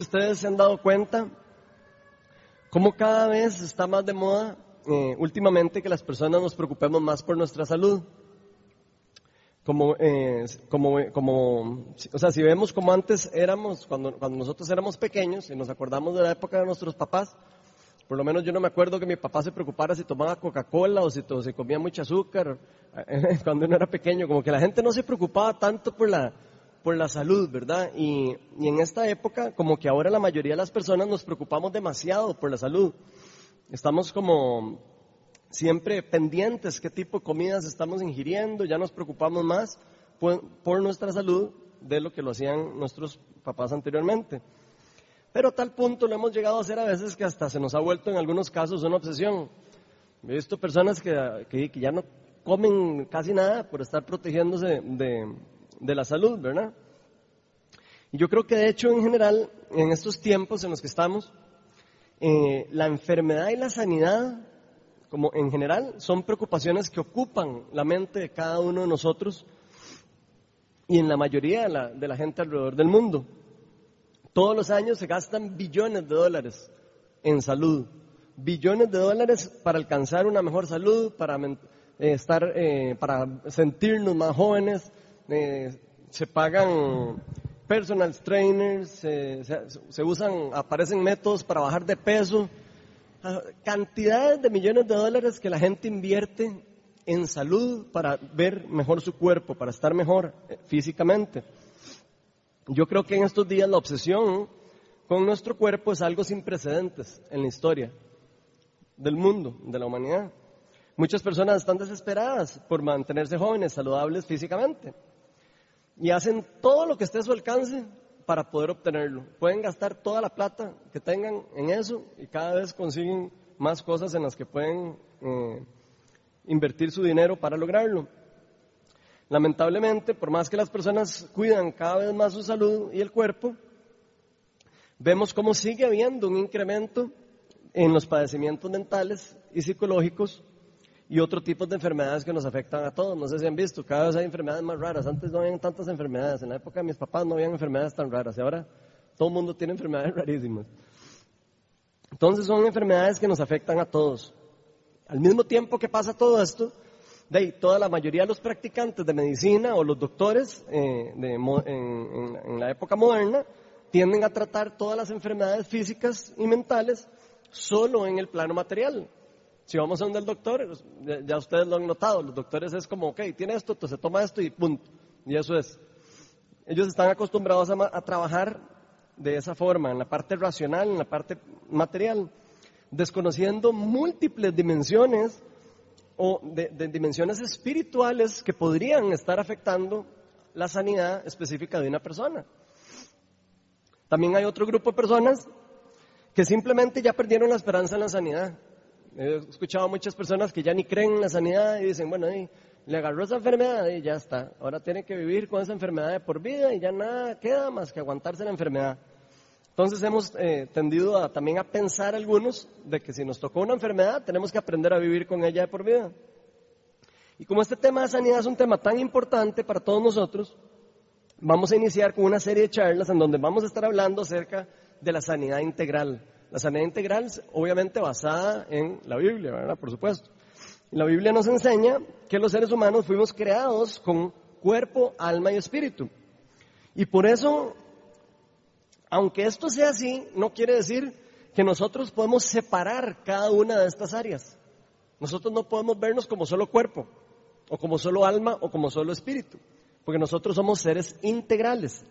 ustedes se han dado cuenta cómo cada vez está más de moda eh, últimamente que las personas nos preocupemos más por nuestra salud. Como, eh, como, como, o sea, si vemos como antes éramos, cuando, cuando nosotros éramos pequeños y nos acordamos de la época de nuestros papás, por lo menos yo no me acuerdo que mi papá se preocupara si tomaba Coca-Cola o si, o si comía mucho azúcar cuando uno era pequeño, como que la gente no se preocupaba tanto por la, por la salud, ¿verdad? Y, y, en esta época, como que ahora la mayoría de las personas nos preocupamos demasiado por la salud. Estamos como siempre pendientes qué tipo de comidas estamos ingiriendo, ya nos preocupamos más por, por nuestra salud de lo que lo hacían nuestros papás anteriormente. Pero a tal punto lo hemos llegado a hacer a veces que hasta se nos ha vuelto en algunos casos una obsesión. He visto personas que, que, que ya no comen casi nada por estar protegiéndose de, de la salud, ¿verdad? Y yo creo que de hecho en general, en estos tiempos en los que estamos, eh, la enfermedad y la sanidad, como en general, son preocupaciones que ocupan la mente de cada uno de nosotros y en la mayoría de la, gente alrededor del mundo. Todos los años se gastan billones de dólares en salud, billones de dólares para alcanzar una mejor salud, para eh, estar, eh, para sentirnos más jóvenes, eh, se pagan personal trainers, se, usan, aparecen métodos para bajar de peso, ah, cantidades de millones de dólares que la gente invierte en salud para ver mejor su cuerpo, para estar mejor eh, físicamente. Yo creo que en estos días la obsesión con nuestro cuerpo es algo sin precedentes en la historia del mundo, de la humanidad. Muchas personas están desesperadas por mantenerse jóvenes, saludables físicamente y hacen todo lo que esté a su alcance para poder obtenerlo. Pueden gastar toda la plata que tengan en eso y cada vez consiguen más cosas en las que pueden eh, invertir su dinero para lograrlo. Lamentablemente, por más que las personas cuidan cada vez más su salud y el cuerpo, vemos cómo sigue habiendo un incremento en los padecimientos mentales y psicológicos y otro tipo de enfermedades que nos afectan a todos. No sé si han visto, cada vez hay enfermedades más raras. Antes no habían tantas enfermedades. En la época de mis papás no habían enfermedades tan raras. Y ahora todo el mundo tiene enfermedades rarísimas. Entonces son enfermedades que nos afectan a todos. Al mismo tiempo que pasa todo esto, de toda la mayoría de los practicantes de medicina o los doctores eh, de, en la época moderna tienden a tratar todas las enfermedades físicas y mentales solo en el plano material. Si vamos a donde el doctor, pues, ya ustedes lo han notado, los doctores es como, ok, tiene esto, entonces toma esto y punto. Y eso es. Ellos están acostumbrados a, trabajar de esa forma, en la parte racional, en la parte material, desconociendo múltiples dimensiones o de, de, dimensiones espirituales que podrían estar afectando la sanidad específica de una persona. También hay otro grupo de personas que simplemente ya perdieron la esperanza en la sanidad. He escuchado a muchas personas que ya ni creen en la sanidad y dicen, bueno, le agarró esa enfermedad y ya está. Ahora tiene que vivir con esa enfermedad de por vida y ya nada queda más que aguantarse la enfermedad. Entonces hemos eh, tendido a, también a pensar algunos de que si nos tocó una enfermedad tenemos que aprender a vivir con ella de por vida. Y como este tema de sanidad es un tema tan importante para todos nosotros, vamos a iniciar con una serie de charlas en donde vamos a estar hablando acerca de la sanidad integral. La sanidad integral, obviamente basada en la Biblia, ¿verdad? Por supuesto. La Biblia nos enseña que los seres humanos fuimos creados con cuerpo, alma y espíritu. Y por eso, aunque esto sea así, no quiere decir que nosotros podemos separar cada una de estas áreas. Nosotros no podemos vernos como solo cuerpo, o como solo alma, o como solo espíritu, porque nosotros somos seres integrales.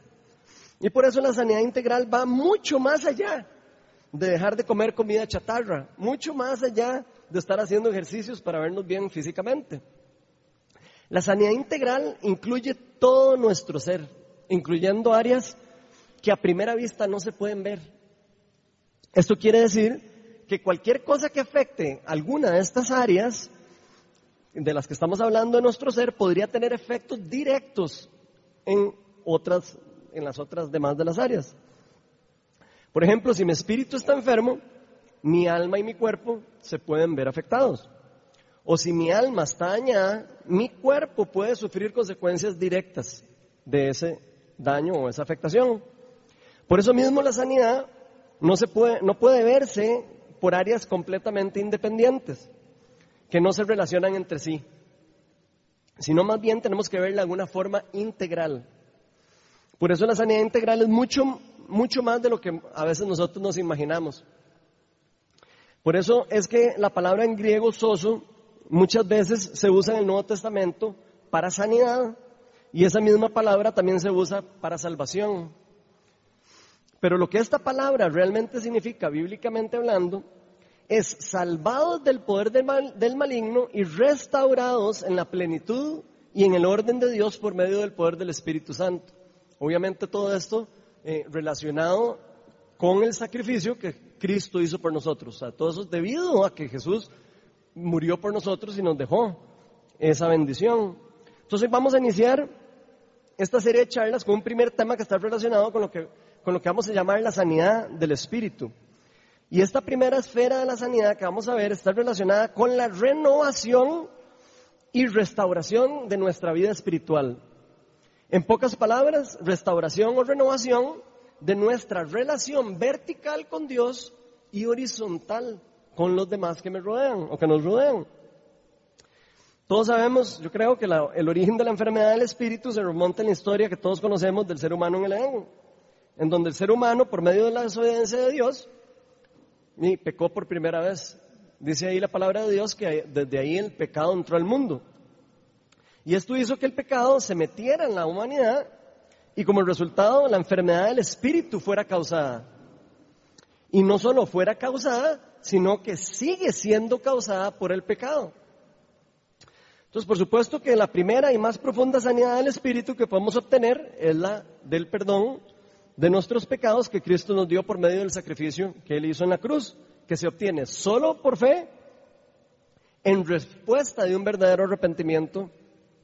Y por eso la sanidad integral va mucho más allá de dejar de comer comida chatarra, mucho más allá de estar haciendo ejercicios para vernos bien físicamente. La sanidad integral incluye todo nuestro ser, incluyendo áreas que a primera vista no se pueden ver. Esto quiere decir que cualquier cosa que afecte alguna de estas áreas de las que estamos hablando de nuestro ser podría tener efectos directos en otras en las otras demás de las áreas. Por ejemplo, si mi espíritu está enfermo, mi alma y mi cuerpo se pueden ver afectados. O si mi alma está dañada, mi cuerpo puede sufrir consecuencias directas de ese daño o esa afectación. Por eso mismo la sanidad no, se puede, no puede verse por áreas completamente independientes, que no se relacionan entre sí, sino más bien tenemos que verla de alguna forma integral. Por eso la sanidad integral es mucho, mucho más de lo que a veces nosotros nos imaginamos. Por eso es que la palabra en griego soso muchas veces se usa en el Nuevo Testamento para sanidad y esa misma palabra también se usa para salvación. Pero lo que esta palabra realmente significa, bíblicamente hablando, es salvados del poder del, maligno y restaurados en la plenitud y en el orden de Dios por medio del poder del Espíritu Santo. Obviamente todo esto eh, relacionado con el sacrificio que Cristo hizo por nosotros. O sea, todo eso es debido a que Jesús murió por nosotros y nos dejó esa bendición. Entonces vamos a iniciar esta serie de charlas con un primer tema que está relacionado con lo que, con lo que vamos a llamar la sanidad del espíritu. Y esta primera esfera de la sanidad que vamos a ver está relacionada con la renovación y restauración de nuestra vida espiritual. En pocas palabras, restauración o renovación de nuestra relación vertical con Dios y horizontal con los demás que me rodean o que nos rodean. Todos sabemos, yo creo que el origen de la enfermedad del espíritu se remonta en la historia que todos conocemos del ser humano en el Edén, en donde el ser humano, por medio de la desobediencia de Dios, y pecó por primera vez. Dice ahí la palabra de Dios que desde ahí el pecado entró al mundo. Y esto hizo que el pecado se metiera en la humanidad y como resultado la enfermedad del espíritu fuera causada. Y no solo fuera causada, sino que sigue siendo causada por el pecado. Entonces, por supuesto que la primera y más profunda sanidad del espíritu que podemos obtener es la del perdón de nuestros pecados que Cristo nos dio por medio del sacrificio que Él hizo en la cruz, que se obtiene solo por fe en respuesta de un verdadero arrepentimiento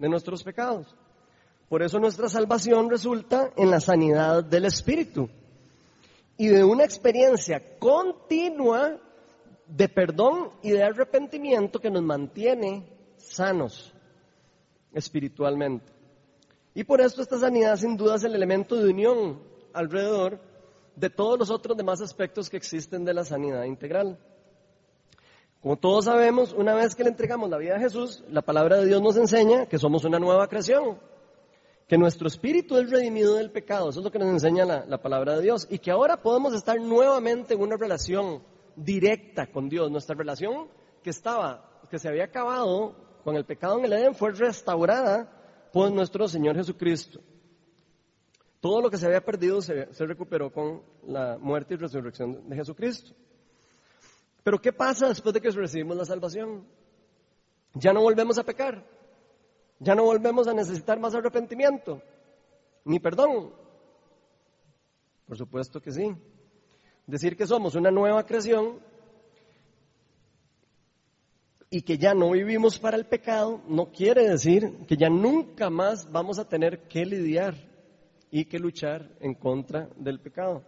de nuestros pecados. Por eso nuestra salvación resulta en la sanidad del Espíritu y de una experiencia continua de perdón y de arrepentimiento que nos mantiene sanos espiritualmente. Y por esto esta sanidad sin duda es el elemento de unión alrededor de todos los otros demás aspectos que existen de la sanidad integral. Como todos sabemos, una vez que le entregamos la vida a Jesús, la palabra de Dios nos enseña que somos una nueva creación que nuestro espíritu es redimido del pecado, eso es lo que nos enseña la, palabra de Dios, y que ahora podemos estar nuevamente en una relación directa con Dios. Nuestra relación que estaba, que se había acabado con el pecado en el Edén fue restaurada por nuestro Señor Jesucristo. Todo lo que se había perdido se, se recuperó con la muerte y resurrección de Jesucristo. Pero ¿qué pasa después de que recibimos la salvación? Ya no volvemos a pecar. Ya no volvemos a necesitar más arrepentimiento, ni perdón. Por supuesto que sí. Decir que somos una nueva creación y que ya no vivimos para el pecado no quiere decir que ya nunca más vamos a tener que lidiar y que luchar en contra del pecado.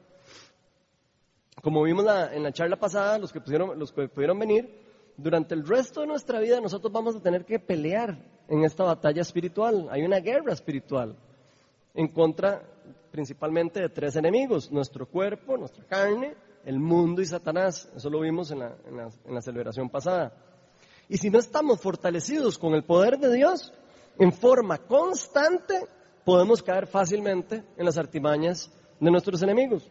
Como vimos en la charla pasada, los que, los que pudieron venir, durante el resto de nuestra vida nosotros vamos a tener que pelear en esta batalla espiritual. Hay una guerra espiritual en contra principalmente de tres enemigos, nuestro cuerpo, nuestra carne, el mundo y Satanás. Eso lo vimos la, en la celebración pasada. Y si no estamos fortalecidos con el poder de Dios, en forma constante, podemos caer fácilmente en las artimañas de nuestros enemigos.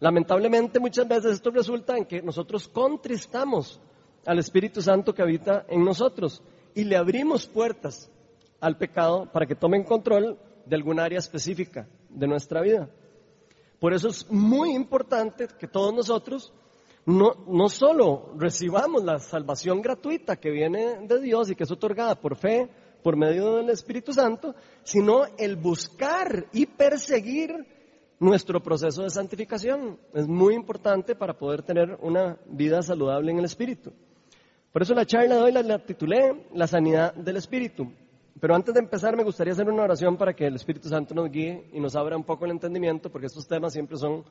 Lamentablemente muchas veces esto resulta en que nosotros contristamos al Espíritu Santo que habita en nosotros y le abrimos puertas al pecado para que tomen control de algún área específica de nuestra vida. Por eso es muy importante que todos nosotros no, no solo recibamos la salvación gratuita que viene de Dios y que es otorgada por fe, por medio del Espíritu Santo, sino el buscar y perseguir nuestro proceso de santificación. Es muy importante para poder tener una vida saludable en el Espíritu. Por eso la charla de hoy la, titulé La sanidad del Espíritu. Pero antes de empezar me gustaría hacer una oración para que el Espíritu Santo nos guíe y nos abra un poco el entendimiento, porque estos temas siempre son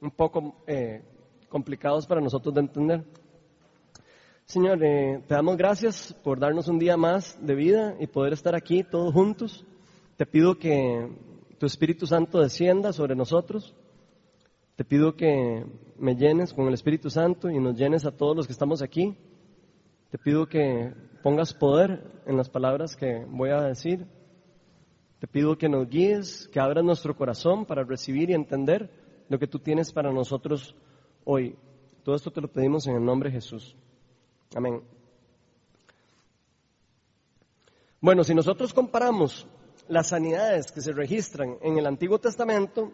un poco eh, complicados para nosotros de entender. Señor, eh, te damos gracias por darnos un día más de vida y poder estar aquí todos juntos. Te pido que tu Espíritu Santo descienda sobre nosotros Te pido que me llenes con el Espíritu Santo y nos llenes a todos los que estamos aquí. Te pido que pongas poder en las palabras que voy a decir. Te pido que nos guíes, que abras nuestro corazón para recibir y entender lo que tú tienes para nosotros hoy. Todo esto te lo pedimos en el nombre de Jesús. Amén. Bueno, si nosotros comparamos las sanidades que se registran en el Antiguo Testamento,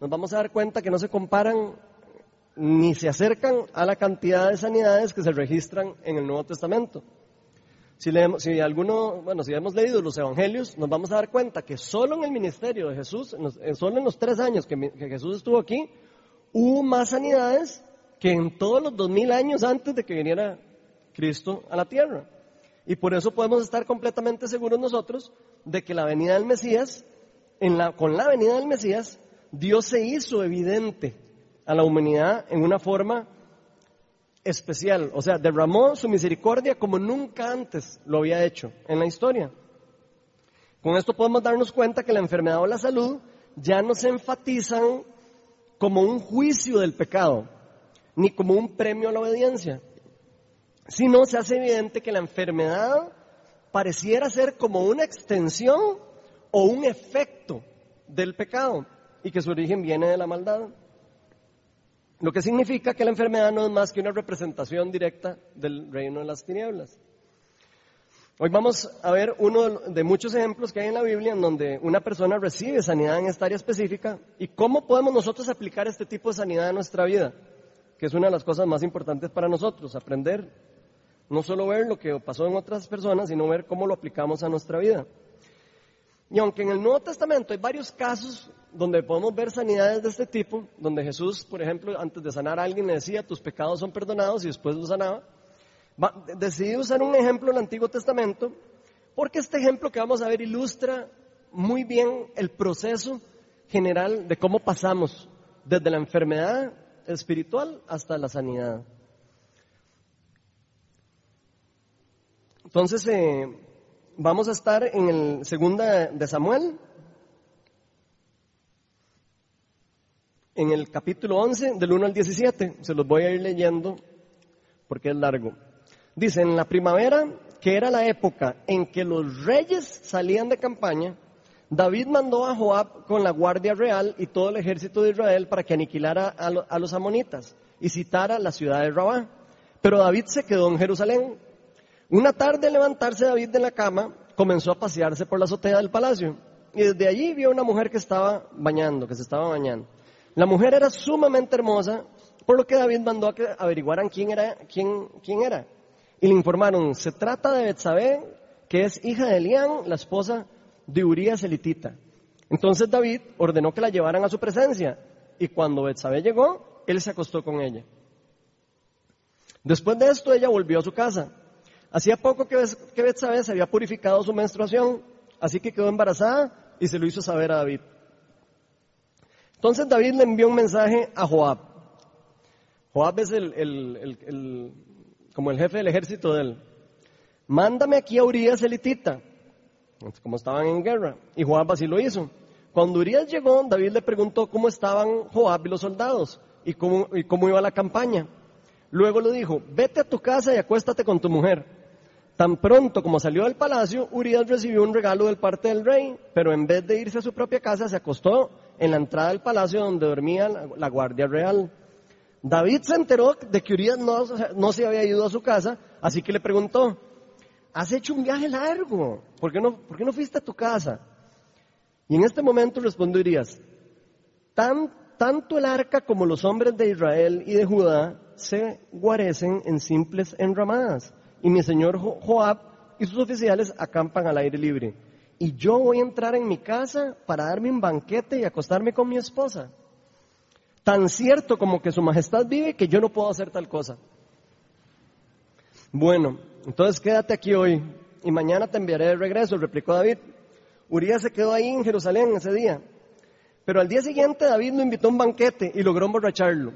nos vamos a dar cuenta que no se comparan ni se acercan a la cantidad de sanidades que se registran en el Nuevo Testamento. Si, leemos, si alguno, bueno, si hemos leído los evangelios, nos vamos a dar cuenta que solo en el ministerio de Jesús, solo en los tres años que, que Jesús estuvo aquí, hubo más sanidades que en todos los dos mil años antes de que viniera Cristo a la tierra. Y por eso podemos estar completamente seguros nosotros de que la venida del Mesías, con la venida del Mesías, Dios se hizo evidente a la humanidad en una forma especial, o sea, derramó su misericordia como nunca antes lo había hecho en la historia. Con esto podemos darnos cuenta que la enfermedad o la salud ya no se enfatizan como un juicio del pecado, ni como un premio a la obediencia, sino se hace evidente que la enfermedad pareciera ser como una extensión o un efecto del pecado y que su origen viene de la maldad. Lo que significa que la enfermedad no es más que una representación directa del reino de las tinieblas. Hoy vamos a ver uno de muchos ejemplos que hay en la Biblia en donde una persona recibe sanidad en esta área específica y cómo podemos nosotros aplicar este tipo de sanidad en nuestra vida, que es una de las cosas más importantes para nosotros, aprender no solo ver lo que pasó en otras personas, sino ver cómo lo aplicamos a nuestra vida. Y aunque en el Nuevo Testamento hay varios casos donde podemos ver sanidades de este tipo, donde Jesús, por ejemplo, antes de sanar a alguien le decía, tus pecados son perdonados y después lo sanaba, decidí usar un ejemplo del Antiguo Testamento, porque este ejemplo que vamos a ver ilustra muy bien el proceso general de cómo pasamos desde la enfermedad espiritual hasta la sanidad. Entonces, eh, vamos a estar en el segunda de Samuel, en el capítulo 11, del 1 al 17. Se los voy a ir leyendo porque es largo. Dice, en la primavera, que era la época en que los reyes salían de campaña, David mandó a Joab con la guardia real y todo el ejército de Israel para que aniquilara a, los amonitas y citara la ciudad de Rabá. Pero David se quedó en Jerusalén. Una tarde al levantarse David de la cama, comenzó a pasearse por la azotea del palacio y desde allí vio una mujer que estaba bañando, que se estaba bañando. La mujer era sumamente hermosa, por lo que David mandó a que averiguaran quién era, quién, quién era. Y le informaron, se trata de Betsabé, que es hija de Elián, la esposa de Urías elitita. Entonces David ordenó que la llevaran a su presencia y cuando Betsabé llegó, él se acostó con ella. Después de esto ella volvió a su casa Hacía poco que, que Betsabé se había purificado su menstruación, así que quedó embarazada y se lo hizo saber a David. Entonces David le envió un mensaje a Joab. Joab es el, como el jefe del ejército de él. Mándame aquí a Urias elitita, como estaban en guerra. Y Joab así lo hizo. Cuando Urias llegó, David le preguntó cómo estaban Joab y los soldados y cómo, y cómo iba la campaña. Luego le dijo, vete a tu casa y acuéstate con tu mujer. Tan pronto como salió del palacio, Urias recibió un regalo del parte del rey, pero en vez de irse a su propia casa, se acostó en la entrada del palacio donde dormía la, guardia real. David se enteró de que Urias no, se había ido a su casa, así que le preguntó, has hecho un viaje largo, ¿por qué no, por qué no fuiste a tu casa? Y en este momento respondió Urias, Tan, tanto el arca como los hombres de Israel y de Judá se guarecen en simples enramadas y mi señor Joab y sus oficiales acampan al aire libre. Y yo voy a entrar en mi casa para darme un banquete y acostarme con mi esposa. Tan cierto como que su majestad vive que yo no puedo hacer tal cosa. Bueno, entonces quédate aquí hoy y mañana te enviaré de regreso, replicó David. Urias se quedó ahí en Jerusalén ese día. Pero al día siguiente David lo invitó a un banquete y logró emborracharlo.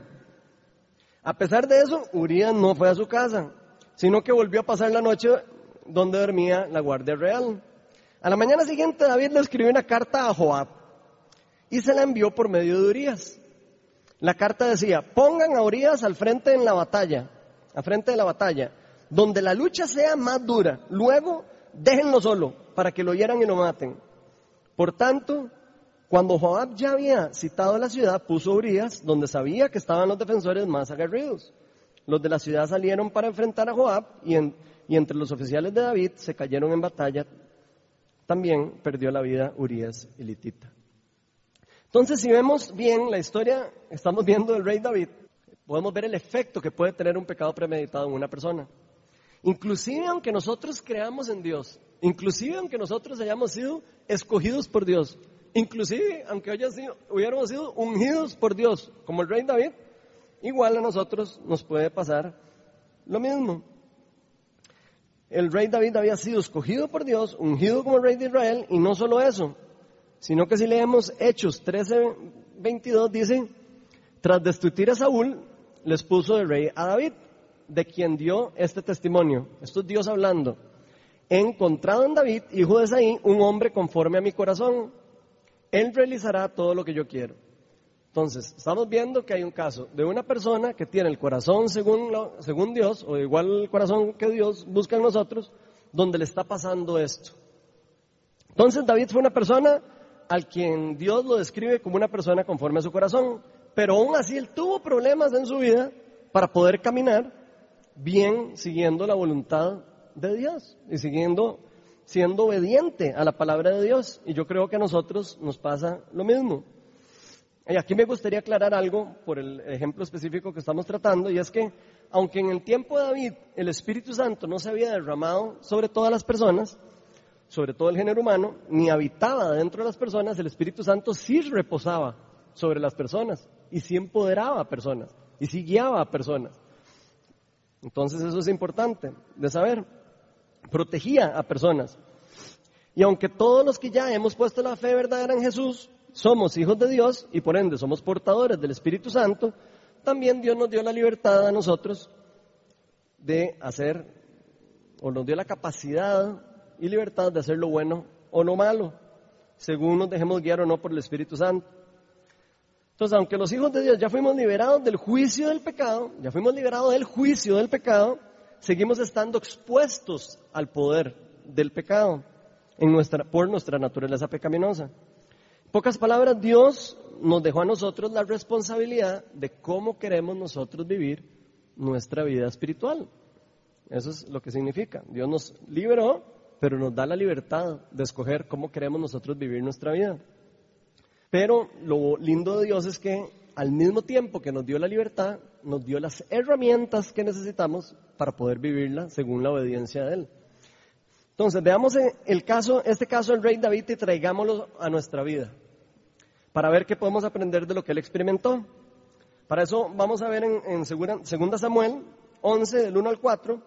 A pesar de eso, Urias no fue a su casa, sino que volvió a pasar la noche donde dormía la guardia real. A la mañana siguiente David le escribió una carta a Joab y se la envió por medio de Urias. La carta decía, pongan a Urias al frente en la batalla, al frente de la batalla, donde la lucha sea más dura. Luego, déjenlo solo, para que lo hieran y lo maten. Por tanto, cuando Joab ya había citado la ciudad, puso Urias donde sabía que estaban los defensores más aguerridos. Los de la ciudad salieron para enfrentar a Joab y, y entre los oficiales de David se cayeron en batalla. También perdió la vida Urias elitita. Entonces, si vemos bien la historia, estamos viendo el rey David, podemos ver el efecto que puede tener un pecado premeditado en una persona. Inclusive aunque nosotros creamos en Dios, inclusive aunque nosotros hayamos sido escogidos por Dios, inclusive aunque sido, hubiéramos sido ungidos por Dios, como el rey David, igual a nosotros nos puede pasar lo mismo. El rey David había sido escogido por Dios, ungido como rey de Israel, y no solo eso, sino que si leemos Hechos 13, 22, dice, tras destruir a Saúl, les puso de rey a David, de quien dio este testimonio. Esto es Dios hablando. He encontrado en David, hijo de Saí, un hombre conforme a mi corazón. Él realizará todo lo que yo quiero. Entonces, estamos viendo que hay un caso de una persona que tiene el corazón según, según Dios, o igual el corazón que Dios busca en nosotros, donde le está pasando esto. Entonces, David fue una persona al quien Dios lo describe como una persona conforme a su corazón, pero aún así él tuvo problemas en su vida para poder caminar bien siguiendo la voluntad de Dios y siguiendo siendo obediente a la palabra de Dios. Y yo creo que a nosotros nos pasa lo mismo. Y aquí me gustaría aclarar algo por el ejemplo específico que estamos tratando, y es que aunque en el tiempo de David el Espíritu Santo no se había derramado sobre todas las personas, sobre todo el género humano, ni habitaba dentro de las personas, el Espíritu Santo sí reposaba sobre las personas y sí empoderaba a personas y sí guiaba a personas. Entonces eso es importante de saber. Protegía a personas. Y aunque todos los que ya hemos puesto la fe verdadera en Jesús somos hijos de Dios y por ende somos portadores del Espíritu Santo, también Dios nos dio la libertad a nosotros de hacer, o nos dio la capacidad y libertad de hacer lo bueno o lo malo, según nos dejemos guiar o no por el Espíritu Santo. Entonces, aunque los hijos de Dios ya fuimos liberados del juicio del pecado, ya fuimos liberados del juicio del pecado, seguimos estando expuestos al poder del pecado nuestra, por nuestra naturaleza pecaminosa. Pocas palabras, Dios nos dejó a nosotros la responsabilidad de cómo queremos nosotros vivir nuestra vida espiritual. Eso es lo que significa. Dios nos liberó pero nos da la libertad de escoger cómo queremos nosotros vivir nuestra vida. Pero lo lindo de Dios es que al mismo tiempo que nos dio la libertad, nos dio las herramientas que necesitamos para poder vivirla según la obediencia de Él. Entonces, veamos el caso, este caso del rey David y traigámoslo a nuestra vida para ver qué podemos aprender de lo que él experimentó. Para eso vamos a ver en, en 2 Samuel 11, del 1 al 4,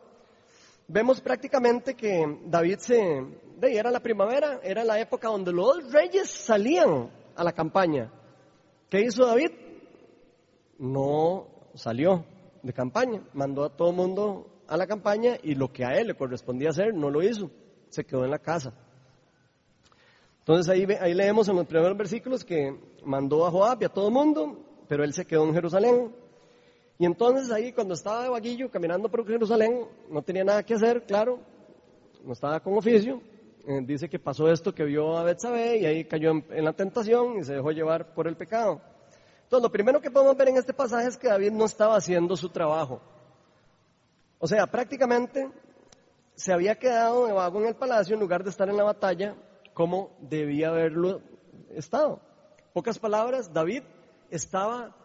vemos prácticamente que David se, era la primavera, era la época donde los reyes salían a la campaña. ¿Qué hizo David? No salió de campaña, mandó a todo el mundo a la campaña y lo que a él le correspondía hacer no lo hizo, se quedó en la casa. Entonces ahí, ahí leemos en los primeros versículos que mandó a Joab y a todo el mundo, pero él se quedó en Jerusalén. Y entonces ahí cuando estaba de vaguillo caminando por Jerusalén, no tenía nada que hacer, claro, no estaba con oficio. Eh, dice que pasó esto, que vio a Betsabé y ahí cayó en, la tentación y se dejó llevar por el pecado. Entonces lo primero que podemos ver en este pasaje es que David no estaba haciendo su trabajo. O sea, prácticamente se había quedado de vago en el palacio en lugar de estar en la batalla como debía haberlo estado. Pocas palabras, David estaba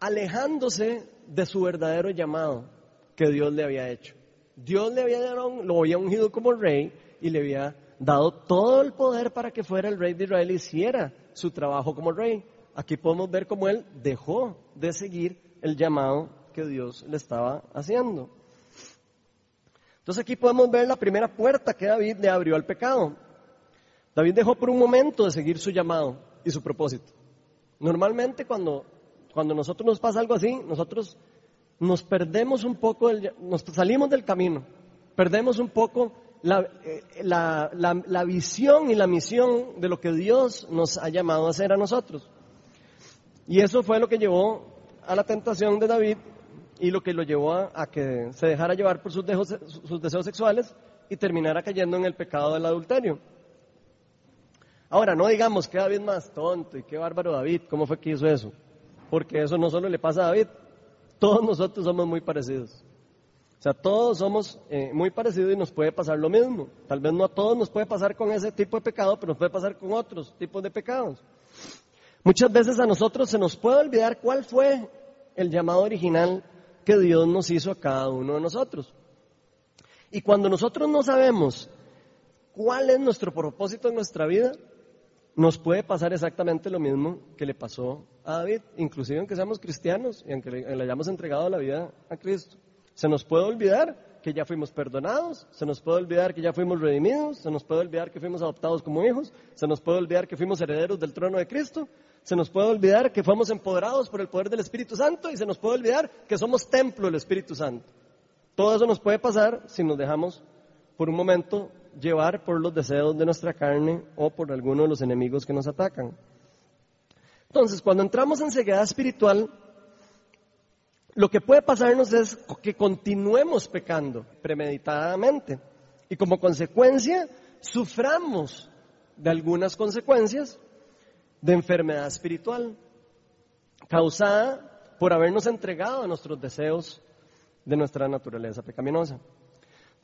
alejándose de su verdadero llamado que Dios le había hecho. Dios le había dado, lo había ungido como rey y le había dado todo el poder para que fuera el rey de Israel y hiciera su trabajo como rey. Aquí podemos ver cómo él dejó de seguir el llamado que Dios le estaba haciendo. Entonces aquí podemos ver la primera puerta que David le abrió al pecado. David dejó por un momento de seguir su llamado y su propósito. Normalmente cuando cuando nosotros nos pasa algo así, nosotros nos perdemos un poco, nos salimos del camino, perdemos un poco eh, la, la, visión y la misión de lo que Dios nos ha llamado a hacer a nosotros. Y eso fue lo que llevó a la tentación de David y lo que lo llevó a, que se dejara llevar por sus, sus deseos sexuales y terminara cayendo en el pecado del adulterio. Ahora, no digamos que David más tonto y qué bárbaro David, ¿cómo fue que hizo eso? Porque eso no solo le pasa a David, todos nosotros somos muy parecidos. O sea, todos somos eh, muy parecidos y nos puede pasar lo mismo. Tal vez no a todos nos puede pasar con ese tipo de pecado, pero nos puede pasar con otros tipos de pecados. Muchas veces a nosotros se nos puede olvidar cuál fue el llamado original que Dios nos hizo a cada uno de nosotros. Y cuando nosotros no sabemos cuál es nuestro propósito en nuestra vida, nos puede pasar exactamente lo mismo que le pasó a David, inclusive aunque seamos cristianos y aunque le hayamos entregado la vida a Cristo. Se nos puede olvidar que ya fuimos perdonados, se nos puede olvidar que ya fuimos redimidos, se nos puede olvidar que fuimos adoptados como hijos, se nos puede olvidar que fuimos herederos del trono de Cristo, se nos puede olvidar que fuimos empoderados por el poder del Espíritu Santo y se nos puede olvidar que somos templo del Espíritu Santo. Todo eso nos puede pasar si nos dejamos por un momento llevar por los deseos de nuestra carne o por alguno de los enemigos que nos atacan. Entonces, cuando entramos en ceguedad espiritual, lo que puede pasarnos es que continuemos pecando premeditadamente y como consecuencia suframos de algunas consecuencias de enfermedad espiritual causada por habernos entregado a nuestros deseos de nuestra naturaleza pecaminosa.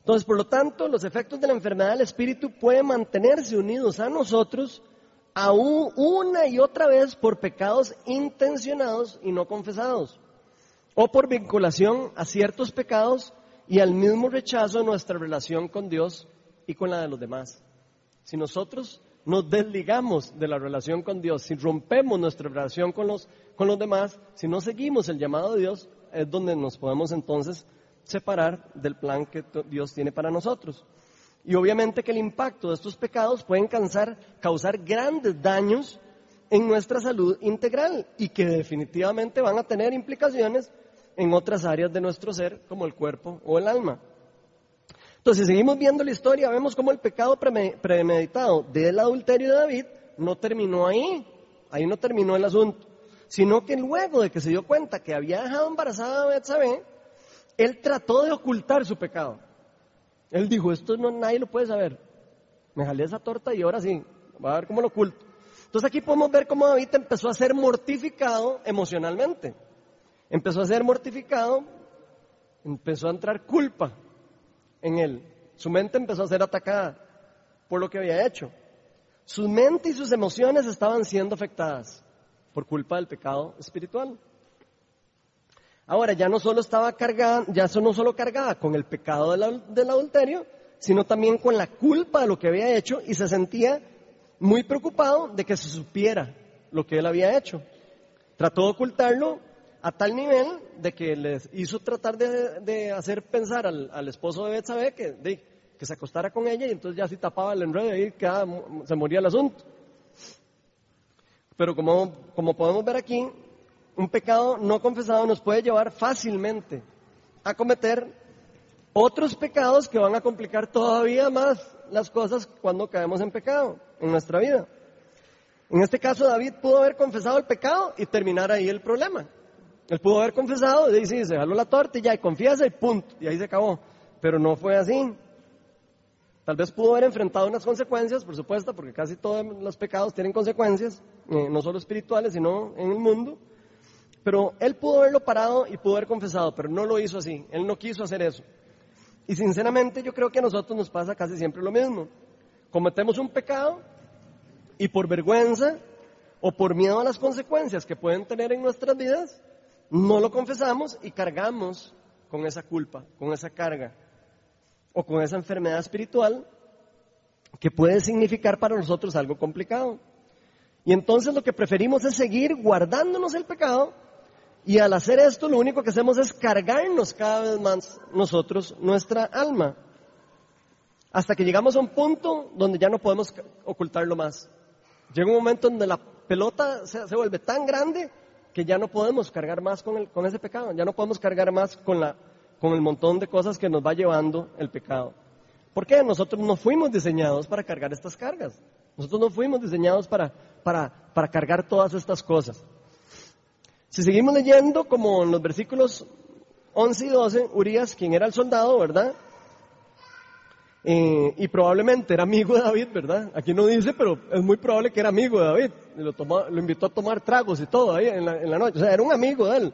Entonces, por lo tanto, los efectos de la enfermedad del espíritu pueden mantenerse unidos a nosotros aún una y otra vez por pecados intencionados y no confesados o por vinculación a ciertos pecados y al mismo rechazo de nuestra relación con Dios y con la de los demás. Si nosotros nos desligamos de la relación con Dios, si rompemos nuestra relación con los, con los demás, si no seguimos el llamado de Dios, es donde nos podemos entonces separar del plan que Dios tiene para nosotros. Y obviamente que el impacto de estos pecados pueden causar, grandes daños en nuestra salud integral y que definitivamente van a tener implicaciones en otras áreas de nuestro ser, como el cuerpo o el alma. Entonces, si seguimos viendo la historia, vemos cómo el pecado premeditado del adulterio de David no terminó ahí, ahí no terminó el asunto, sino que luego de que se dio cuenta que había dejado embarazada a Betsabé, él trató de ocultar su pecado. Él dijo, esto no nadie lo puede saber. Me jalé esa torta y ahora sí, va a ver cómo lo oculto. Entonces aquí podemos ver cómo David empezó a ser mortificado emocionalmente empezó a ser mortificado, empezó a entrar culpa en él. Su mente empezó a ser atacada por lo que había hecho. Su mente y sus emociones estaban siendo afectadas por culpa del pecado espiritual. Ahora ya no solo estaba cargada, ya no solo cargada con el pecado del adulterio, sino también con la culpa de lo que había hecho y se sentía muy preocupado de que se supiera lo que él había hecho. Trató de ocultarlo a tal nivel de que les hizo tratar de, hacer pensar al, esposo de Betsabé que, se acostara con ella y entonces ya si tapaba el enredo y se moría el asunto. Pero como podemos ver aquí, un pecado no confesado nos puede llevar fácilmente a cometer otros pecados que van a complicar todavía más las cosas cuando caemos en pecado en nuestra vida. En este caso David pudo haber confesado el pecado y terminar ahí el problema. Él pudo haber confesado, y sí, se jaló la tortilla y confiesa y punto, y ahí se acabó. Pero no fue así. Tal vez pudo haber enfrentado unas consecuencias, por supuesto, porque casi todos los pecados tienen consecuencias, eh, no solo espirituales, sino en el mundo. Pero él pudo haberlo parado y pudo haber confesado, pero no lo hizo así. Él no quiso hacer eso. Y sinceramente yo creo que a nosotros nos pasa casi siempre lo mismo. Cometemos un pecado y por vergüenza o por miedo a las consecuencias que pueden tener en nuestras vidas, no lo confesamos y cargamos con esa culpa, con esa carga o con esa enfermedad espiritual que puede significar para nosotros algo complicado. Y entonces lo que preferimos es seguir guardándonos el pecado y al hacer esto lo único que hacemos es cargarnos cada vez más nosotros nuestra alma. Hasta que llegamos a un punto donde ya no podemos ocultarlo más. Llega un momento donde la pelota se, se vuelve tan grande que ya no podemos cargar más con, el, con ese pecado, ya no podemos cargar más con, la, con el montón de cosas que nos va llevando el pecado. ¿Por qué? Nosotros no fuimos diseñados para cargar estas cargas. Nosotros no fuimos diseñados para, para, para cargar todas estas cosas. Si seguimos leyendo, como en los versículos 11 y 12, Urias, quien era el soldado, ¿verdad? Eh, y probablemente era amigo de David, ¿verdad? Aquí no dice, pero es muy probable que era amigo de David. Lo, tomó, lo invitó a tomar tragos y todo ahí en la, en la noche. O sea, era un amigo de él.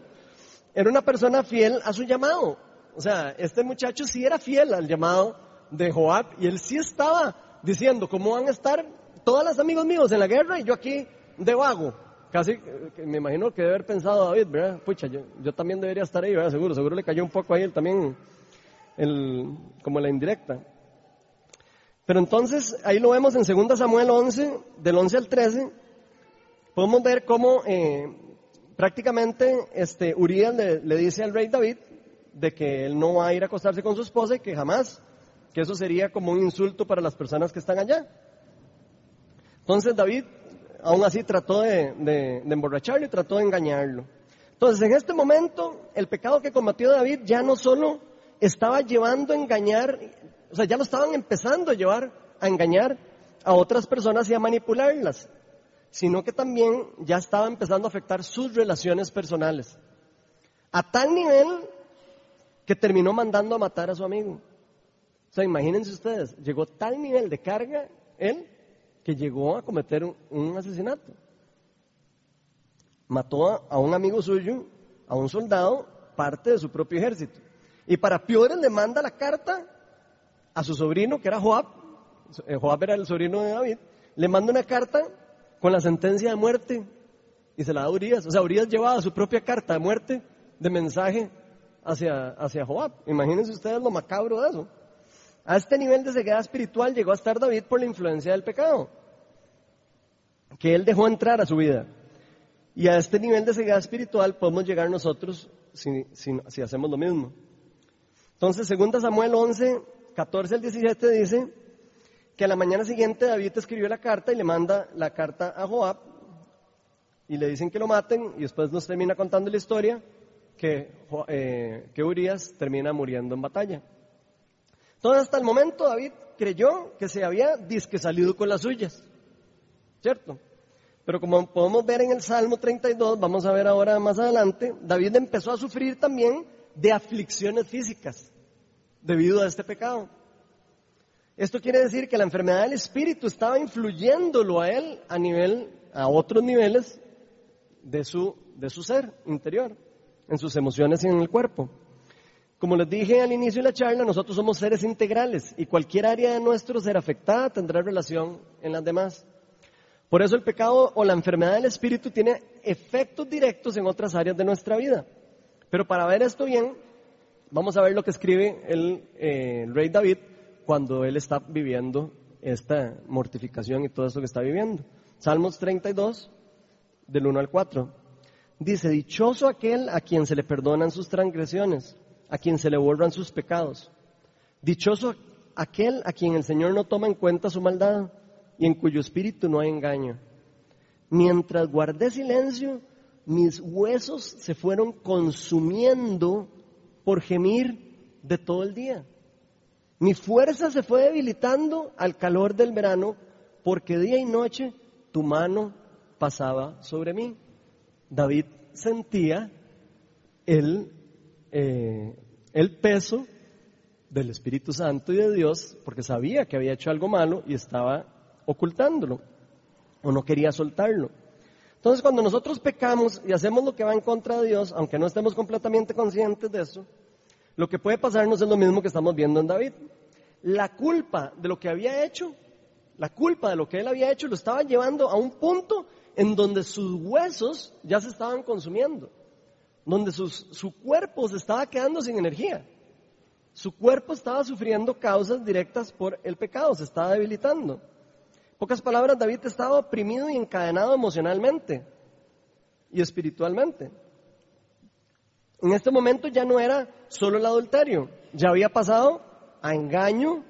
Era una persona fiel a su llamado. O sea, este muchacho sí era fiel al llamado de Joab y él sí estaba diciendo cómo van a estar todos los amigos míos en la guerra y yo aquí de vago. Casi, me imagino que debe haber pensado David, ¿verdad? Pucha, yo, también debería estar ahí, ¿verdad? Seguro, seguro le cayó un poco ahí él también, el, como la indirecta. Pero entonces, ahí lo vemos en 2 Samuel 11, del 11 al 13, podemos ver cómo eh, prácticamente este, Urias le, le dice al rey David de que él no va a ir a acostarse con su esposa y que jamás, que eso sería como un insulto para las personas que están allá. Entonces David aún así trató de, de, emborracharlo y trató de engañarlo. Entonces en este momento el pecado que combatió David ya no solo estaba llevando a engañar, o sea, ya lo estaban empezando a llevar a engañar a otras personas y a manipularlas, sino que también ya estaba empezando a afectar sus relaciones personales. A tal nivel que terminó mandando a matar a su amigo. O sea, imagínense ustedes, llegó tal nivel de carga él que llegó a cometer un, asesinato. Mató a, a, un amigo suyo, a un soldado, parte de su propio ejército. Y para peores le manda la carta a su sobrino, que era Joab, eh, Joab era el sobrino de David, le manda una carta con la sentencia de muerte y se la da a Urias. O sea, Urias llevaba su propia carta de muerte, de mensaje hacia, hacia Joab. Imagínense ustedes lo macabro de eso. A este nivel de ceguera espiritual llegó a estar David por la influencia del pecado, que él dejó entrar a su vida. Y a este nivel de ceguera espiritual podemos llegar nosotros si, hacemos lo mismo. Entonces, 2 Samuel 11, 14 al 17 dice que a la mañana siguiente David escribió la carta y le manda la carta a Joab y le dicen que lo maten y después nos termina contando la historia que, eh, que Urias termina muriendo en batalla. Entonces hasta el momento David creyó que se había disque salido con las suyas, ¿cierto? Pero como podemos ver en el Salmo 32, vamos a ver ahora más adelante, David empezó a sufrir también de aflicciones físicas debido a este pecado. Esto quiere decir que la enfermedad del espíritu estaba influyéndolo a él a nivel, a otros niveles de su, de su ser interior en sus emociones y en el cuerpo. Como les dije al inicio de la charla, nosotros somos seres integrales y cualquier área de nuestro ser afectada tendrá relación en las demás. Por eso el pecado o la enfermedad del espíritu tiene efectos directos en otras áreas de nuestra vida. Pero para ver esto bien, vamos a ver lo que escribe el, eh, el rey David cuando él está viviendo esta mortificación y todo eso que está viviendo. Salmos 32, del 1 al 4. Dice, dichoso aquel a quien se le perdonan sus transgresiones, a quien se le borran sus pecados. Dichoso aquel a quien el Señor no toma en cuenta su maldad y en cuyo espíritu no hay engaño. Mientras guardé silencio, mis huesos se fueron consumiendo por gemir de todo el día. Mi fuerza se fue debilitando al calor del verano porque día y noche tu mano pasaba sobre mí. David sentía el, eh, el peso del Espíritu Santo y de Dios porque sabía que había hecho algo malo y estaba ocultándolo o no quería soltarlo. Entonces cuando nosotros pecamos y hacemos lo que va en contra de Dios, aunque no estemos completamente conscientes de eso, lo que puede pasarnos es lo mismo que estamos viendo en David. La culpa de lo que había hecho, la culpa de lo que él había hecho lo estaba llevando a un punto en donde sus huesos ya se estaban consumiendo, donde su cuerpo se estaba quedando sin energía. Su cuerpo estaba sufriendo causas directas por el pecado, se estaba debilitando. En pocas palabras, David estaba oprimido y encadenado emocionalmente y espiritualmente. En este momento ya no era solo el adulterio, ya había pasado a engaño,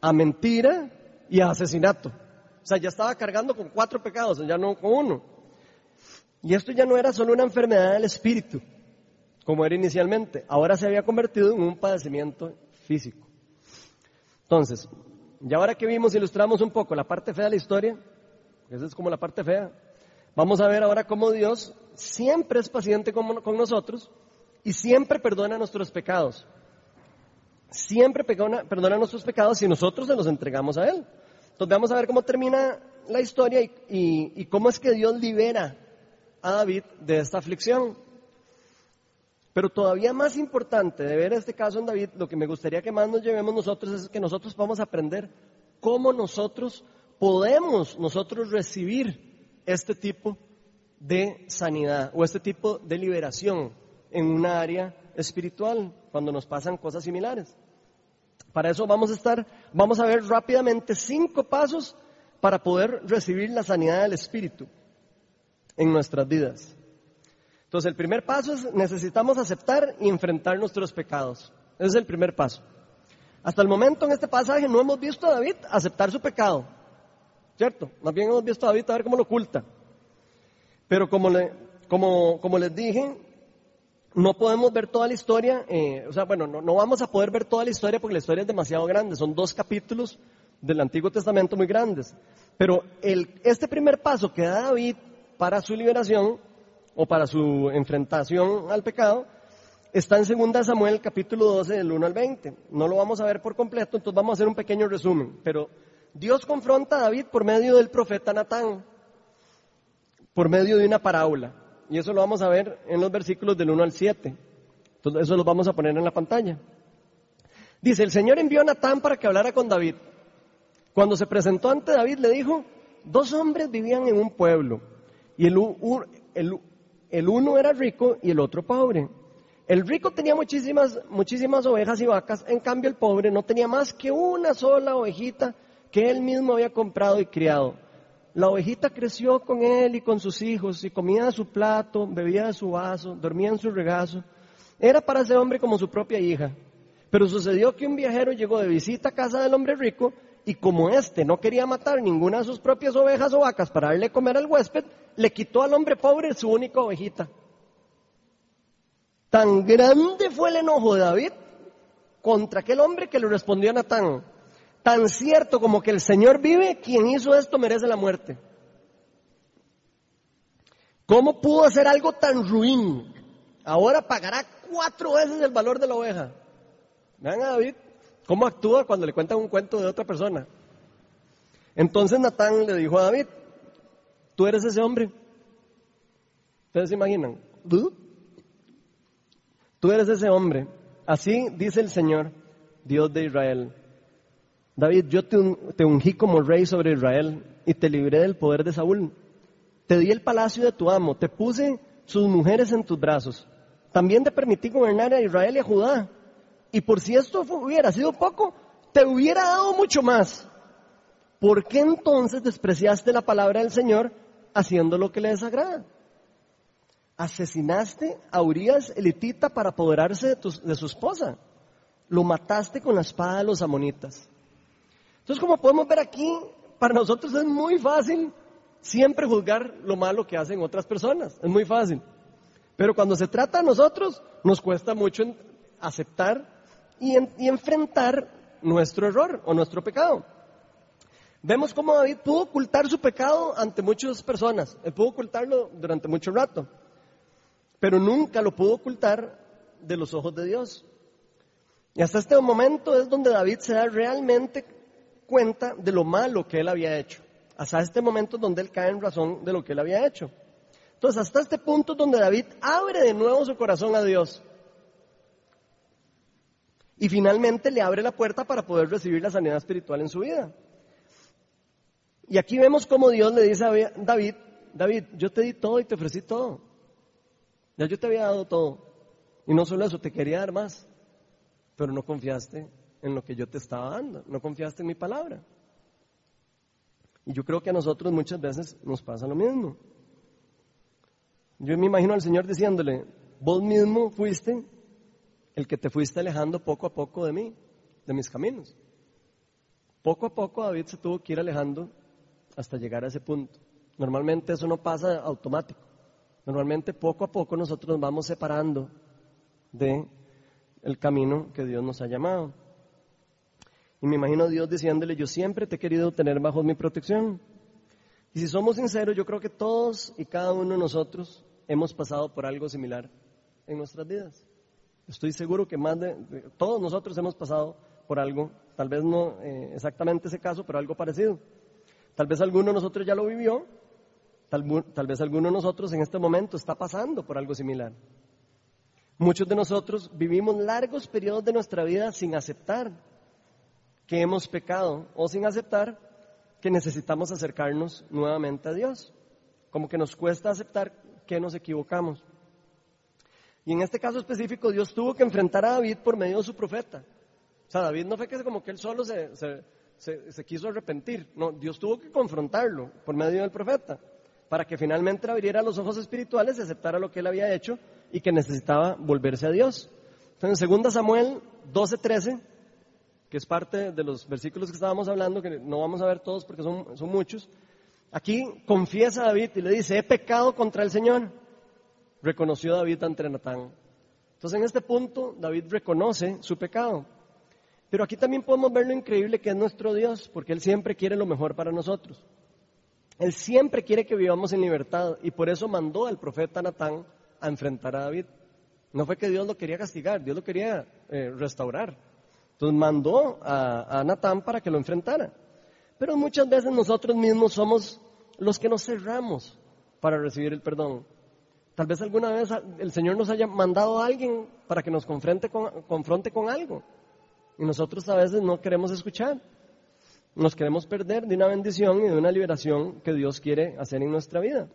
a mentira y a asesinato. O sea, ya estaba cargando con cuatro pecados, ya no con uno. Y esto ya no era solo una enfermedad del espíritu, como era inicialmente. Ahora se había convertido en un padecimiento físico. Entonces, ya ahora que vimos, ilustramos un poco la parte fea de la historia, esa es como la parte fea, Vamos a ver ahora cómo Dios siempre es paciente con, con nosotros y siempre perdona nuestros pecados. Siempre perdona, nuestros pecados si nosotros se los entregamos a Él. Entonces vamos a ver cómo termina la historia y, y, y cómo es que Dios libera a David de esta aflicción. Pero todavía más importante de ver este caso en David, lo que me gustaría que más nos llevemos nosotros es que nosotros vamos a aprender cómo nosotros podemos nosotros recibir este tipo de sanidad o este tipo de liberación en una área espiritual cuando nos pasan cosas similares. Para eso vamos a estar, vamos a ver rápidamente cinco pasos para poder recibir la sanidad del espíritu en nuestras vidas. Entonces el primer paso es necesitamos aceptar y enfrentar nuestros pecados. Ese es el primer paso. Hasta el momento en este pasaje no hemos visto a David aceptar su pecado, ¿cierto? Más bien hemos visto a David a ver cómo lo oculta. Pero como, le, les dije, no podemos ver toda la historia, eh, o sea, bueno, no, vamos a poder ver toda la historia porque la historia es demasiado grande, son dos capítulos del Antiguo Testamento muy grandes. Pero este primer paso que da David para su liberación o para su enfrentación al pecado está en 2 Samuel capítulo 12 del 1 al 20. No lo vamos a ver por completo, entonces vamos a hacer un pequeño resumen. Pero Dios confronta a David por medio del profeta Natán, por medio de una parábola. Y eso lo vamos a ver en los versículos del 1 al 7. Entonces eso lo vamos a poner en la pantalla. Dice, el Señor envió a Natán para que hablara con David. Cuando se presentó ante David le dijo, dos hombres vivían en un pueblo y el, el, el uno era rico y el otro pobre. El rico tenía muchísimas, muchísimas ovejas y vacas, en cambio el pobre no tenía más que una sola ovejita que él mismo había comprado y criado. La ovejita creció con él y con sus hijos y comía de su plato, bebía de su vaso, dormía en su regazo. Era para ese hombre como su propia hija. Pero sucedió que un viajero llegó de visita a casa del hombre rico y como éste no quería matar ninguna de sus propias ovejas o vacas para darle comer al huésped, le quitó al hombre pobre su única ovejita. Tan grande fue el enojo de David contra aquel hombre que le respondió a Natán. Tan cierto como que el Señor vive, quien hizo esto merece la muerte. ¿Cómo pudo hacer algo tan ruin? Ahora pagará cuatro veces el valor de la oveja. Vean a David, ¿Cómo actúa cuando le cuentan un cuento de otra persona? Entonces Natán le dijo a David, tú eres ese hombre. ¿Ustedes se imaginan? Tú eres ese hombre. Así dice el Señor, Dios de Israel. David, yo te, te ungí como rey sobre Israel y te libré del poder de Saúl. Te di el palacio de tu amo, te puse sus mujeres en tus brazos. También te permití gobernar a Israel y a Judá. Y por si esto hubiera sido poco, te hubiera dado mucho más. ¿Por qué entonces despreciaste la palabra del Señor haciendo lo que le desagrada? Asesinaste a Urias elitita para apoderarse de, su esposa. Lo mataste con la espada de los amonitas. Entonces, como podemos ver aquí, para nosotros es muy fácil siempre juzgar lo malo que hacen otras personas. Es muy fácil. Pero cuando se trata de nosotros, nos cuesta mucho aceptar y, enfrentar nuestro error o nuestro pecado. Vemos cómo David pudo ocultar su pecado ante muchas personas. Él pudo ocultarlo durante mucho rato, pero nunca lo pudo ocultar de los ojos de Dios. Y hasta este momento es donde David se da realmente cuenta de lo malo que él había hecho. Hasta este momento es donde él cae en razón de lo que él había hecho. Entonces, hasta este punto es donde David abre de nuevo su corazón a Dios y finalmente le abre la puerta para poder recibir la sanidad espiritual en su vida. Y aquí vemos cómo Dios le dice a David, David, yo te di todo y te ofrecí todo. Ya yo te había dado todo. Y no solo eso, te quería dar más. Pero no confiaste en lo que yo te estaba dando. No confiaste en mi palabra. Y yo creo que a nosotros muchas veces nos pasa lo mismo. Yo me imagino al Señor diciéndole, vos mismo fuiste el que te fuiste alejando poco a poco de mí, de mis caminos. Poco a poco David se tuvo que ir alejando hasta llegar a ese punto. Normalmente eso no pasa automático. Normalmente poco a poco nosotros nos vamos separando de el camino que Dios nos ha llamado. Y me imagino a Dios diciéndole, yo siempre te he querido tener bajo mi protección. Y si somos sinceros, yo creo que todos y cada uno de nosotros hemos pasado por algo similar en nuestras vidas. Estoy seguro que más de, todos nosotros hemos pasado por algo, tal vez no eh, exactamente ese caso, pero algo parecido. Tal vez alguno de nosotros ya lo vivió, tal, tal vez alguno de nosotros en este momento está pasando por algo similar. Muchos de nosotros vivimos largos periodos de nuestra vida sin aceptar que hemos pecado o sin aceptar que necesitamos acercarnos nuevamente a Dios. Como que nos cuesta aceptar que nos equivocamos. Y en este caso específico, Dios tuvo que enfrentar a David por medio de su profeta. O sea, David no fue que como que él solo se, quiso arrepentir. No, Dios tuvo que confrontarlo por medio del profeta para que finalmente abriera los ojos espirituales y aceptara lo que él había hecho y que necesitaba volverse a Dios. Entonces, en 2 Samuel 12:13, que es parte de los versículos que estábamos hablando, que no vamos a ver todos porque son, son muchos, aquí confiesa a David y le dice, he pecado contra el Señor reconoció David ante Natán. Entonces en este punto David reconoce su pecado. Pero aquí también podemos ver lo increíble que es nuestro Dios, porque Él siempre quiere lo mejor para nosotros. Él siempre quiere que vivamos en libertad y por eso mandó al profeta Natán a enfrentar a David. No fue que Dios lo quería castigar, Dios lo quería eh, restaurar. Entonces mandó a, a Natán para que lo enfrentara. Pero muchas veces nosotros mismos somos los que nos cerramos para recibir el perdón. Tal vez alguna vez el Señor nos haya mandado a alguien para que nos confronte con, confronte con algo. Y nosotros a veces no queremos escuchar. Nos queremos perder de una bendición y de una liberación que Dios quiere hacer en nuestra vida.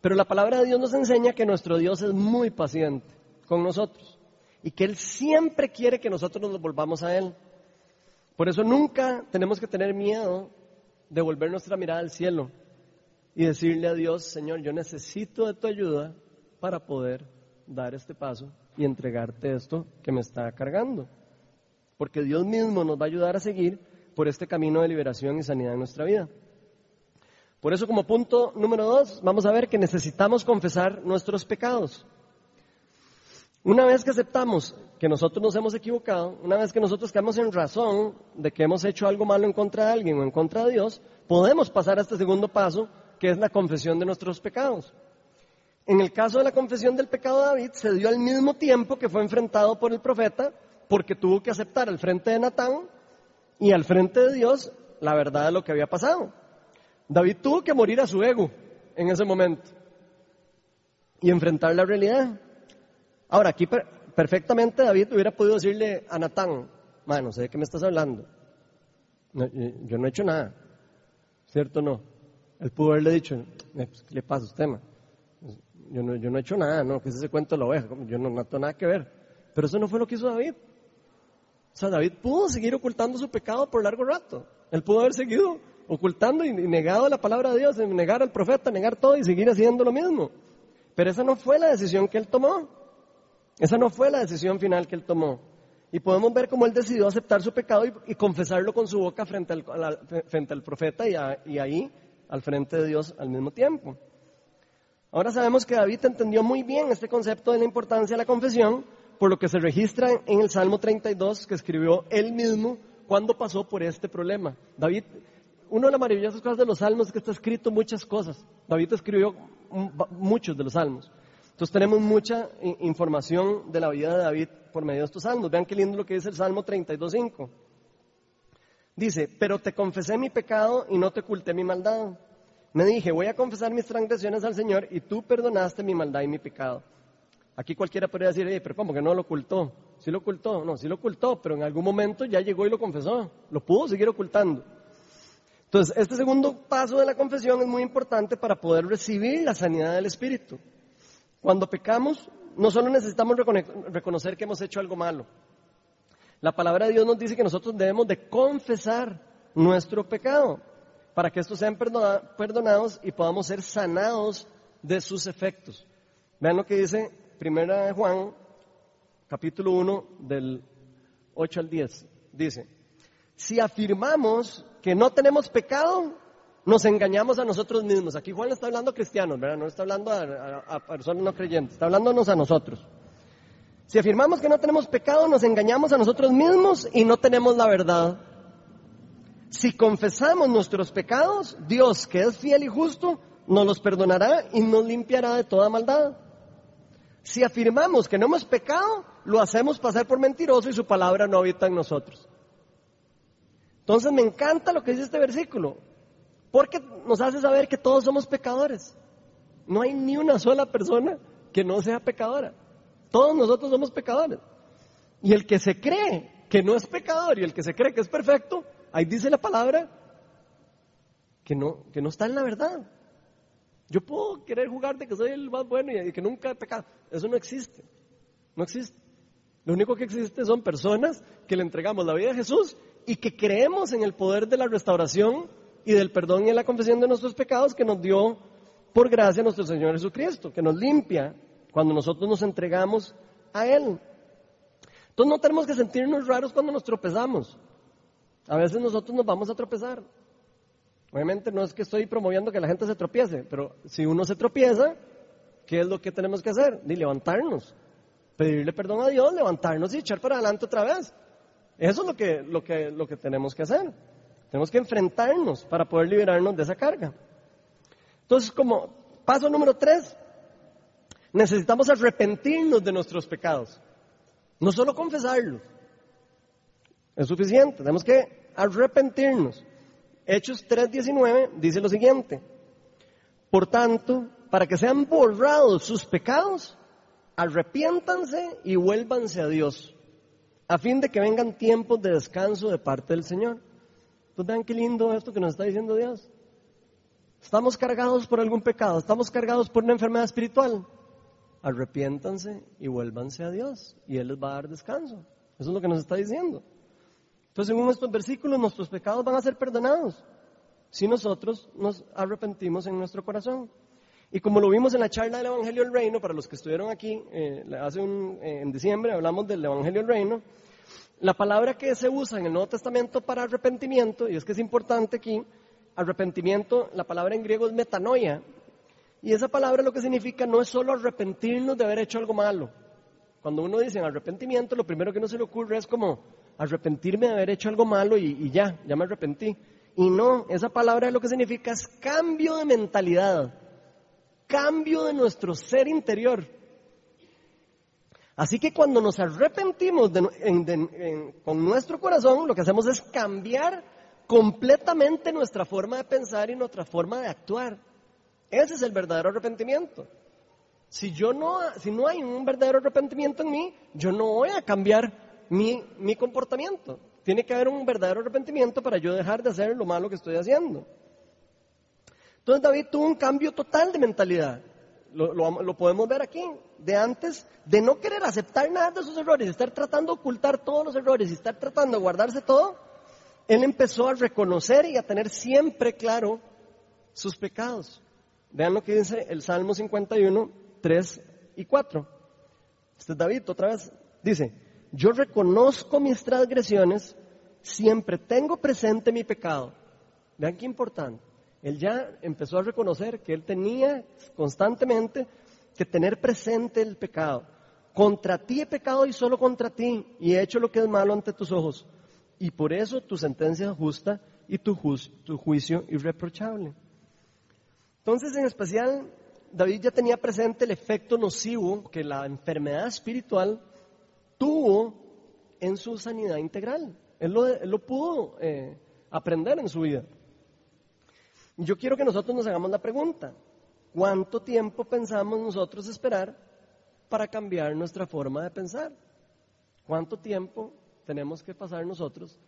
Pero la palabra de Dios nos enseña que nuestro Dios es muy paciente con nosotros y que Él siempre quiere que nosotros nos volvamos a Él. Por eso nunca tenemos que tener miedo de volver nuestra mirada al cielo y decirle a Dios, Señor, yo necesito de tu ayuda para poder dar este paso y entregarte esto que me está cargando. Porque Dios mismo nos va a ayudar a seguir por este camino de liberación y sanidad en nuestra vida. Por eso como punto número dos, vamos a ver que necesitamos confesar nuestros pecados. Una vez que aceptamos que nosotros nos hemos equivocado, una vez que nosotros quedamos en razón de que hemos hecho algo malo en contra de alguien o en contra de Dios, podemos pasar a este segundo paso que es la confesión de nuestros pecados. En el caso de la confesión del pecado de David, se dio al mismo tiempo que fue enfrentado por el profeta, porque tuvo que aceptar al frente de Natán y al frente de Dios la verdad de lo que había pasado. David tuvo que morir a su ego en ese momento y enfrentar la realidad. Ahora, aquí perfectamente David hubiera podido decirle a Natán, mano, sé de qué me estás hablando. yo no he hecho nada, ¿cierto o no? Él pudo haberle dicho, eh, pues, ¿qué le pasa a usted? Yo, no, yo no he hecho nada, no, que es ese cuento de la oveja, yo no, no tengo nada que ver. Pero eso no fue lo que hizo David. O sea, David pudo seguir ocultando su pecado por largo rato. Él pudo haber seguido ocultando y negado la palabra de Dios, negar al profeta, negar todo y seguir haciendo lo mismo. Pero esa no fue la decisión que él tomó. Esa no fue la decisión final que él tomó. Y podemos ver cómo él decidió aceptar su pecado y, confesarlo con su boca frente al, frente al profeta y, y ahí al frente de Dios al mismo tiempo. Ahora sabemos que David entendió muy bien este concepto de la importancia de la confesión, por lo que se registra en el Salmo 32 que escribió él mismo cuando pasó por este problema. David, una de las maravillosas cosas de los salmos es que está escrito muchas cosas. David escribió muchos de los salmos. Entonces tenemos mucha información de la vida de David por medio de estos salmos. Vean qué lindo lo que dice el Salmo 32.5. Dice, pero te confesé mi pecado y no te oculté mi maldad. Me dije, voy a confesar mis transgresiones al Señor y tú perdonaste mi maldad y mi pecado. Aquí cualquiera podría decir, pero ¿cómo que no lo ocultó? Sí lo ocultó, no, sí lo ocultó, pero en algún momento ya llegó y lo confesó. Lo pudo seguir ocultando. Entonces, este segundo paso de la confesión es muy importante para poder recibir la sanidad del Espíritu. Cuando pecamos, no solo necesitamos reconocer que hemos hecho algo malo, la palabra de Dios nos dice que nosotros debemos de confesar nuestro pecado para que estos sean perdonados y podamos ser sanados de sus efectos. Vean lo que dice Primera Juan, capítulo 1, del 8 al 10. Dice, si afirmamos que no tenemos pecado, nos engañamos a nosotros mismos. Aquí Juan está hablando a cristianos, ¿verdad? No está hablando a, a personas no creyentes, está hablándonos a nosotros. Si afirmamos que no tenemos pecado, nos engañamos a nosotros mismos y no tenemos la verdad. Si confesamos nuestros pecados, Dios, que es fiel y justo, nos los perdonará y nos limpiará de toda maldad. Si afirmamos que no hemos pecado, lo hacemos pasar por mentiroso y su palabra no habita en nosotros. Entonces me encanta lo que dice este versículo, porque nos hace saber que todos somos pecadores. No hay ni una sola persona que no sea pecadora. Todos nosotros somos pecadores. Y el que se cree que no es pecador y el que se cree que es perfecto, ahí dice la palabra que no, que no está en la verdad. Yo puedo querer jugar de que soy el más bueno y que nunca he pecado. Eso no existe. No existe. Lo único que existe son personas que le entregamos la vida a Jesús y que creemos en el poder de la restauración y del perdón y en la confesión de nuestros pecados que nos dio por gracia nuestro Señor Jesucristo, que nos limpia cuando nosotros nos entregamos a Él. Entonces no tenemos que sentirnos raros cuando nos tropezamos. A veces nosotros nos vamos a tropezar. Obviamente no es que estoy promoviendo que la gente se tropiece, pero si uno se tropieza, ¿qué es lo que tenemos que hacer? Ni levantarnos, pedirle perdón a Dios, levantarnos y echar para adelante otra vez. Eso es lo que, lo que, lo que tenemos que hacer. Tenemos que enfrentarnos para poder liberarnos de esa carga. Entonces, como paso número tres, necesitamos arrepentirnos de nuestros pecados. No solo confesarlos. Es suficiente. Tenemos que arrepentirnos. Hechos 3:19 dice lo siguiente. Por tanto, para que sean borrados sus pecados, arrepiéntanse y vuélvanse a Dios, a fin de que vengan tiempos de descanso de parte del Señor. Entonces vean qué lindo esto que nos está diciendo Dios. Estamos cargados por algún pecado, estamos cargados por una enfermedad espiritual. Arrepiéntanse y vuélvanse a Dios y Él les va a dar descanso. Eso es lo que nos está diciendo. Entonces, según estos versículos, nuestros pecados van a ser perdonados si nosotros nos arrepentimos en nuestro corazón. Y como lo vimos en la charla del Evangelio del Reino, para los que estuvieron aquí eh, hace un, eh, en diciembre, hablamos del Evangelio del Reino, la palabra que se usa en el Nuevo Testamento para arrepentimiento, y es que es importante aquí, arrepentimiento, la palabra en griego es metanoia, y esa palabra lo que significa no es solo arrepentirnos de haber hecho algo malo. Cuando uno dice arrepentimiento, lo primero que uno se le ocurre es como arrepentirme de haber hecho algo malo y ya, ya me arrepentí. Y no, esa palabra lo que significa es cambio de mentalidad, cambio de nuestro ser interior. Así que cuando nos arrepentimos con nuestro corazón, lo que hacemos es cambiar completamente nuestra forma de pensar y nuestra forma de actuar. Ese es el verdadero arrepentimiento. Si yo no, si no hay un verdadero arrepentimiento en mí, yo no voy a cambiar mi, mi comportamiento. Tiene que haber un verdadero arrepentimiento para yo dejar de hacer lo malo que estoy haciendo. Entonces David tuvo un cambio total de mentalidad lo, podemos ver aquí, de antes de no querer aceptar nada de sus errores, estar tratando de ocultar todos los errores y estar tratando de guardarse todo, él empezó a reconocer y a tener siempre claro sus pecados. Vean lo que dice el Salmo 51, 3 y 4. Este es David otra vez. Dice, yo reconozco mis transgresiones, siempre tengo presente mi pecado. Vean qué importante. Él ya empezó a reconocer que él tenía constantemente que tener presente el pecado. Contra ti he pecado y solo contra ti, y he hecho lo que es malo ante tus ojos. Y por eso tu sentencia es justa y tu, tu juicio irreprochable. Entonces, en especial, David ya tenía presente el efecto nocivo que la enfermedad espiritual tuvo en su sanidad integral. Él lo, pudo eh, aprender en su vida. Yo quiero que nosotros nos hagamos la pregunta, ¿cuánto tiempo pensamos nosotros esperar para cambiar nuestra forma de pensar? ¿Cuánto tiempo tenemos que pasar nosotros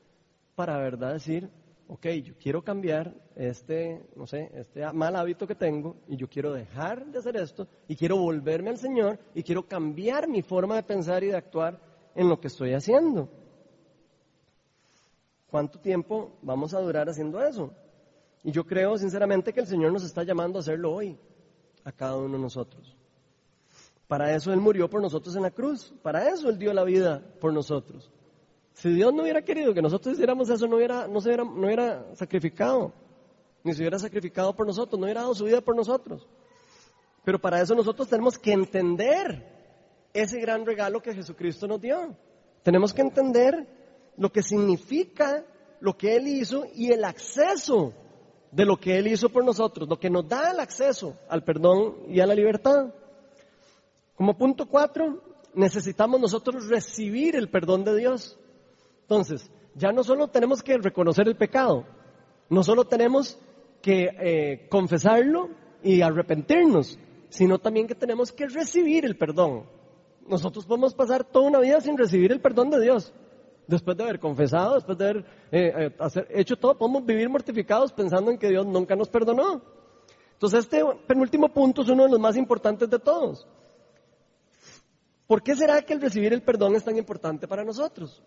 para verdad decir, ok, yo quiero cambiar este, no sé, este mal hábito que tengo y yo quiero dejar de hacer esto y quiero volverme al Señor y quiero cambiar mi forma de pensar y de actuar en lo que estoy haciendo? ¿Cuánto tiempo vamos a durar haciendo eso? Y yo creo sinceramente que el Señor nos está llamando a hacerlo hoy, a cada uno de nosotros. Para eso Él murió por nosotros en la cruz, para eso Él dio la vida por nosotros. Si Dios no hubiera querido que nosotros hiciéramos eso, no hubiera, no se hubiera, no hubiera sacrificado, ni se hubiera sacrificado por nosotros, no hubiera dado su vida por nosotros. Pero para eso nosotros tenemos que entender ese gran regalo que Jesucristo nos dio. Tenemos que entender lo que significa lo que Él hizo y el acceso de lo que Él hizo por nosotros, lo que nos da el acceso al perdón y a la libertad. Como punto cuatro, necesitamos nosotros recibir el perdón de Dios. Entonces, ya no solo tenemos que reconocer el pecado, no solo tenemos que eh, confesarlo y arrepentirnos, sino también que tenemos que recibir el perdón. Nosotros podemos pasar toda una vida sin recibir el perdón de Dios. Después de haber confesado, después de haber eh, eh, hecho todo, podemos vivir mortificados pensando en que Dios nunca nos perdonó. Entonces este penúltimo punto es uno de los más importantes de todos. ¿Por qué será que el recibir el perdón es tan importante para nosotros?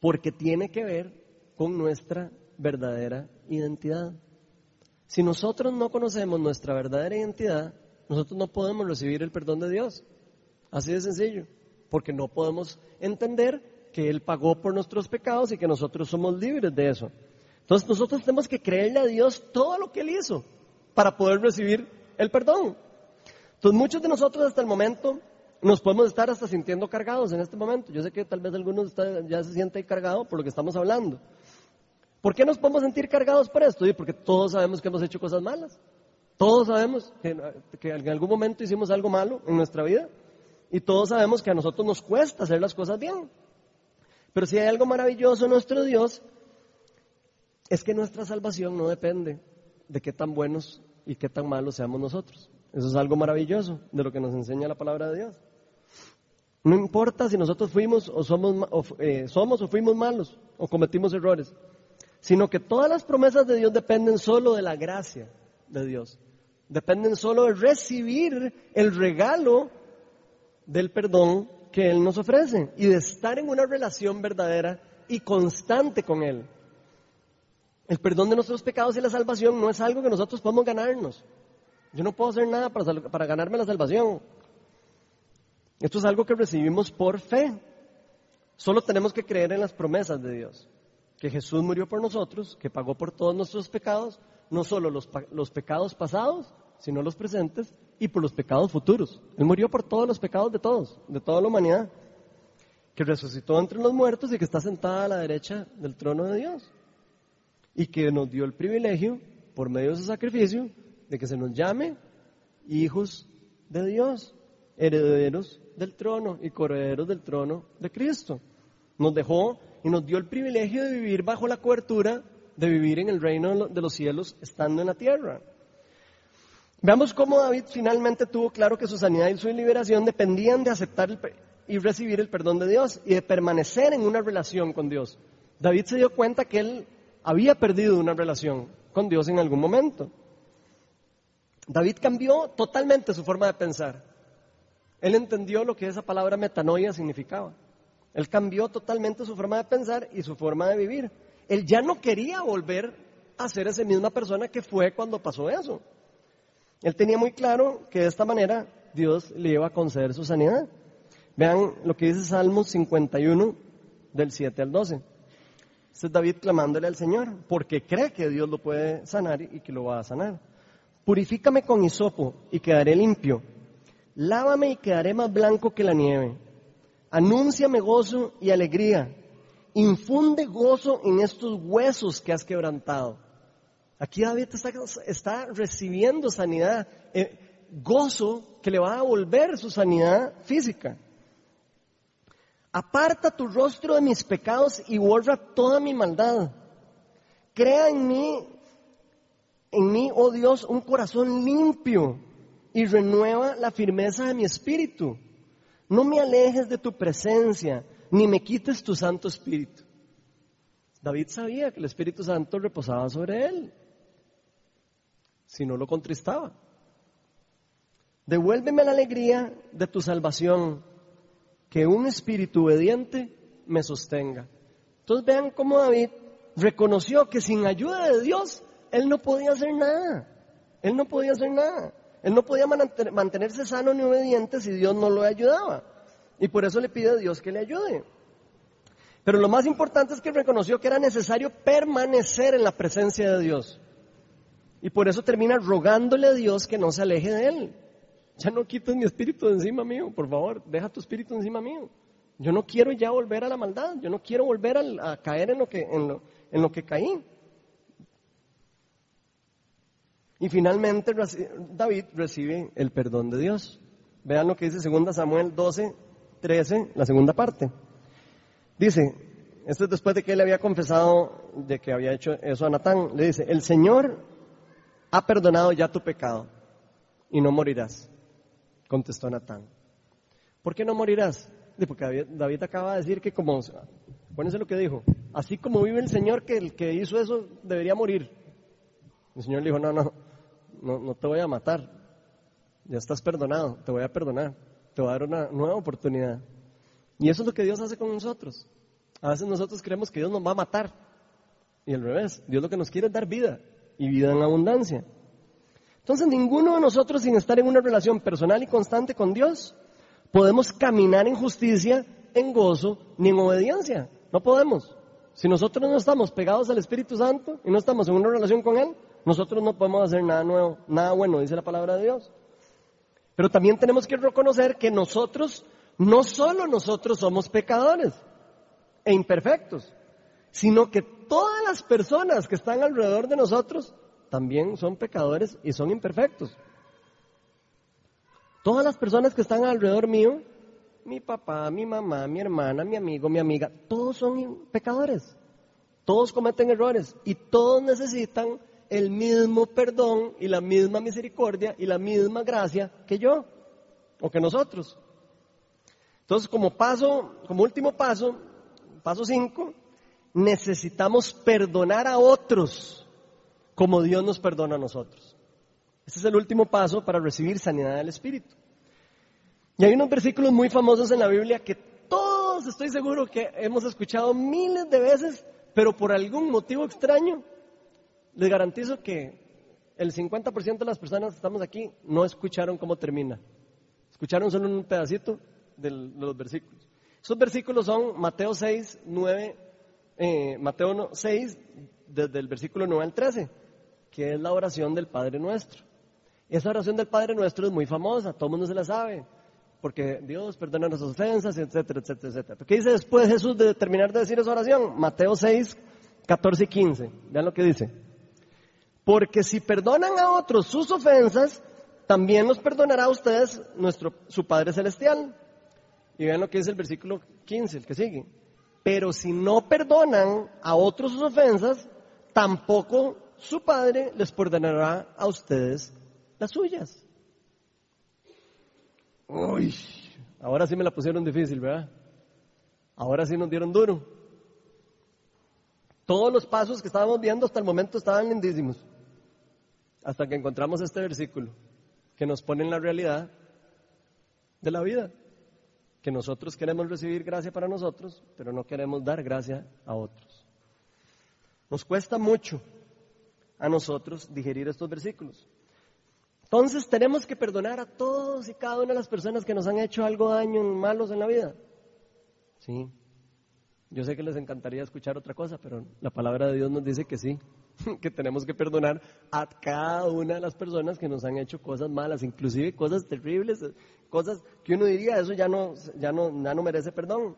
Porque tiene que ver con nuestra verdadera identidad. Si nosotros no conocemos nuestra verdadera identidad, nosotros no podemos recibir el perdón de Dios. Así de sencillo. Porque no podemos entender que Él pagó por nuestros pecados y que nosotros somos libres de eso. Entonces nosotros tenemos que creerle a Dios todo lo que Él hizo para poder recibir el perdón. Entonces muchos de nosotros hasta el momento nos podemos estar hasta sintiendo cargados en este momento. Yo sé que tal vez algunos ya se sienten cargados por lo que estamos hablando. ¿Por qué nos podemos sentir cargados por esto? Porque todos sabemos que hemos hecho cosas malas. Todos sabemos que, que en algún momento hicimos algo malo en nuestra vida. Y todos sabemos que a nosotros nos cuesta hacer las cosas bien. Pero si hay algo maravilloso en nuestro Dios, es que nuestra salvación no depende de qué tan buenos y qué tan malos seamos nosotros. Eso es algo maravilloso de lo que nos enseña la palabra de Dios. No importa si nosotros fuimos o somos, o, eh, somos o fuimos malos o cometimos errores, sino que todas las promesas de Dios dependen solo de la gracia de Dios. Dependen solo de recibir el regalo del perdón que Él nos ofrece y de estar en una relación verdadera y constante con Él. El perdón de nuestros pecados y la salvación no es algo que nosotros podemos ganarnos. Yo no puedo hacer nada para, para ganarme la salvación. Esto es algo que recibimos por fe. Solo tenemos que creer en las promesas de Dios. Que Jesús murió por nosotros, que pagó por todos nuestros pecados, no solo los, pecados pasados, sino los presentes, y por los pecados futuros. Él murió por todos los pecados de todos, de toda la humanidad, que resucitó entre los muertos y que está sentada a la derecha del trono de Dios. Y que nos dio el privilegio, por medio de su sacrificio, de que se nos llame hijos de Dios, herederos del trono y correderos del trono de Cristo. Nos dejó y nos dio el privilegio de vivir bajo la cobertura de vivir en el reino de los cielos estando en la tierra. Veamos cómo David finalmente tuvo claro que su sanidad y su liberación dependían de aceptar y recibir el perdón de Dios y de permanecer en una relación con Dios. David se dio cuenta que él había perdido una relación con Dios en algún momento. David cambió totalmente su forma de pensar. Él entendió lo que esa palabra metanoia significaba. Él cambió totalmente su forma de pensar y su forma de vivir. Él ya no quería volver a ser esa misma persona que fue cuando pasó eso. Él tenía muy claro que de esta manera Dios le iba a conceder su sanidad. Vean lo que dice Salmos 51 del 7 al 12. Este es David clamándole al Señor porque cree que Dios lo puede sanar y que lo va a sanar. Purifícame con hisopo y quedaré limpio. Lávame y quedaré más blanco que la nieve. Anúnciame gozo y alegría. Infunde gozo en estos huesos que has quebrantado. Aquí David está, recibiendo sanidad, eh, gozo que le va a volver su sanidad física. Aparta tu rostro de mis pecados y borra toda mi maldad. Crea en mí, en mí, oh Dios, un corazón limpio y renueva la firmeza de mi espíritu. No me alejes de tu presencia, ni me quites tu Santo Espíritu. David sabía que el Espíritu Santo reposaba sobre él si no lo contristaba. Devuélveme la alegría de tu salvación, que un espíritu obediente me sostenga. Entonces vean cómo David reconoció que sin ayuda de Dios, él no podía hacer nada. Él no podía hacer nada. Él no podía mantenerse sano ni obediente si Dios no lo ayudaba. Y por eso le pide a Dios que le ayude. Pero lo más importante es que reconoció que era necesario permanecer en la presencia de Dios. Y por eso termina rogándole a Dios que no se aleje de él. Ya no quites mi espíritu de encima mío, por favor, deja tu espíritu encima mío. Yo no quiero ya volver a la maldad, yo no quiero volver a, caer en lo, que, en, lo, en lo que caí. Y finalmente David recibe el perdón de Dios. Vean lo que dice 2 Samuel 12, 13, la segunda parte. Dice, esto es después de que él había confesado de que había hecho eso a Natán, le dice, el Señor ha perdonado ya tu pecado y no morirás, contestó Natán. ¿Por qué no morirás? Porque David, acaba de decir que como, acuérdense lo que dijo, así como vive el Señor que el que hizo eso debería morir. El Señor le dijo, no, no, no, no te voy a matar, ya estás perdonado, te voy a perdonar, te voy a dar una nueva oportunidad. Y eso es lo que Dios hace con nosotros. A veces nosotros creemos que Dios nos va a matar. Y al revés, Dios lo que nos quiere es dar vida y vida en abundancia. Entonces ninguno de nosotros sin estar en una relación personal y constante con Dios podemos caminar en justicia, en gozo, ni en obediencia. No podemos. Si nosotros no estamos pegados al Espíritu Santo y no estamos en una relación con Él, nosotros no podemos hacer nada nuevo, nada bueno, dice la palabra de Dios. Pero también tenemos que reconocer que nosotros, no solo nosotros somos pecadores e imperfectos, sino que todas las personas que están alrededor de nosotros también son pecadores y son imperfectos. Todas las personas que están alrededor mío, mi papá, mi mamá, mi hermana, mi amigo, mi amiga, todos son pecadores. Todos cometen errores y todos necesitan el mismo perdón y la misma misericordia y la misma gracia que yo o que nosotros. Entonces, como paso, como último paso, paso 5, necesitamos perdonar a otros como Dios nos perdona a nosotros. Este es el último paso para recibir sanidad del Espíritu. Y hay unos versículos muy famosos en la Biblia que todos estoy seguro que hemos escuchado miles de veces, pero por algún motivo extraño les garantizo que el 50% de las personas que estamos aquí no escucharon cómo termina. Escucharon solo un pedacito de los versículos. Esos versículos son Mateo 6, 9, eh, Mateo 6, desde el versículo 9 al 13, que es la oración del Padre Nuestro. Esa oración del Padre Nuestro es muy famosa, todo el mundo se la sabe, porque Dios perdona nuestras ofensas, etcétera, etcétera, etcétera. ¿Qué dice después Jesús de terminar de decir esa oración? Mateo 6, 14 y 15. Vean lo que dice. Porque si perdonan a otros sus ofensas, también nos perdonará a ustedes nuestro, su Padre Celestial. Y vean lo que dice el versículo 15, el que sigue. Pero si no perdonan a otros sus ofensas, tampoco su Padre les perdonará a ustedes las suyas. Uy, ahora sí me la pusieron difícil, ¿verdad? Ahora sí nos dieron duro. Todos los pasos que estábamos viendo hasta el momento estaban lindísimos hasta que encontramos este versículo que nos pone en la realidad de la vida, que nosotros queremos recibir gracia para nosotros, pero no queremos dar gracia a otros. Nos cuesta mucho a nosotros digerir estos versículos. Entonces tenemos que perdonar a todos y cada una de las personas que nos han hecho algo daño, malos en la vida. Sí. Yo sé que les encantaría escuchar otra cosa, pero la palabra de Dios nos dice que sí. que tenemos que perdonar a cada una de las personas que nos han hecho cosas malas, inclusive cosas terribles, cosas que uno diría, eso ya no, ya no, ya no merece perdón.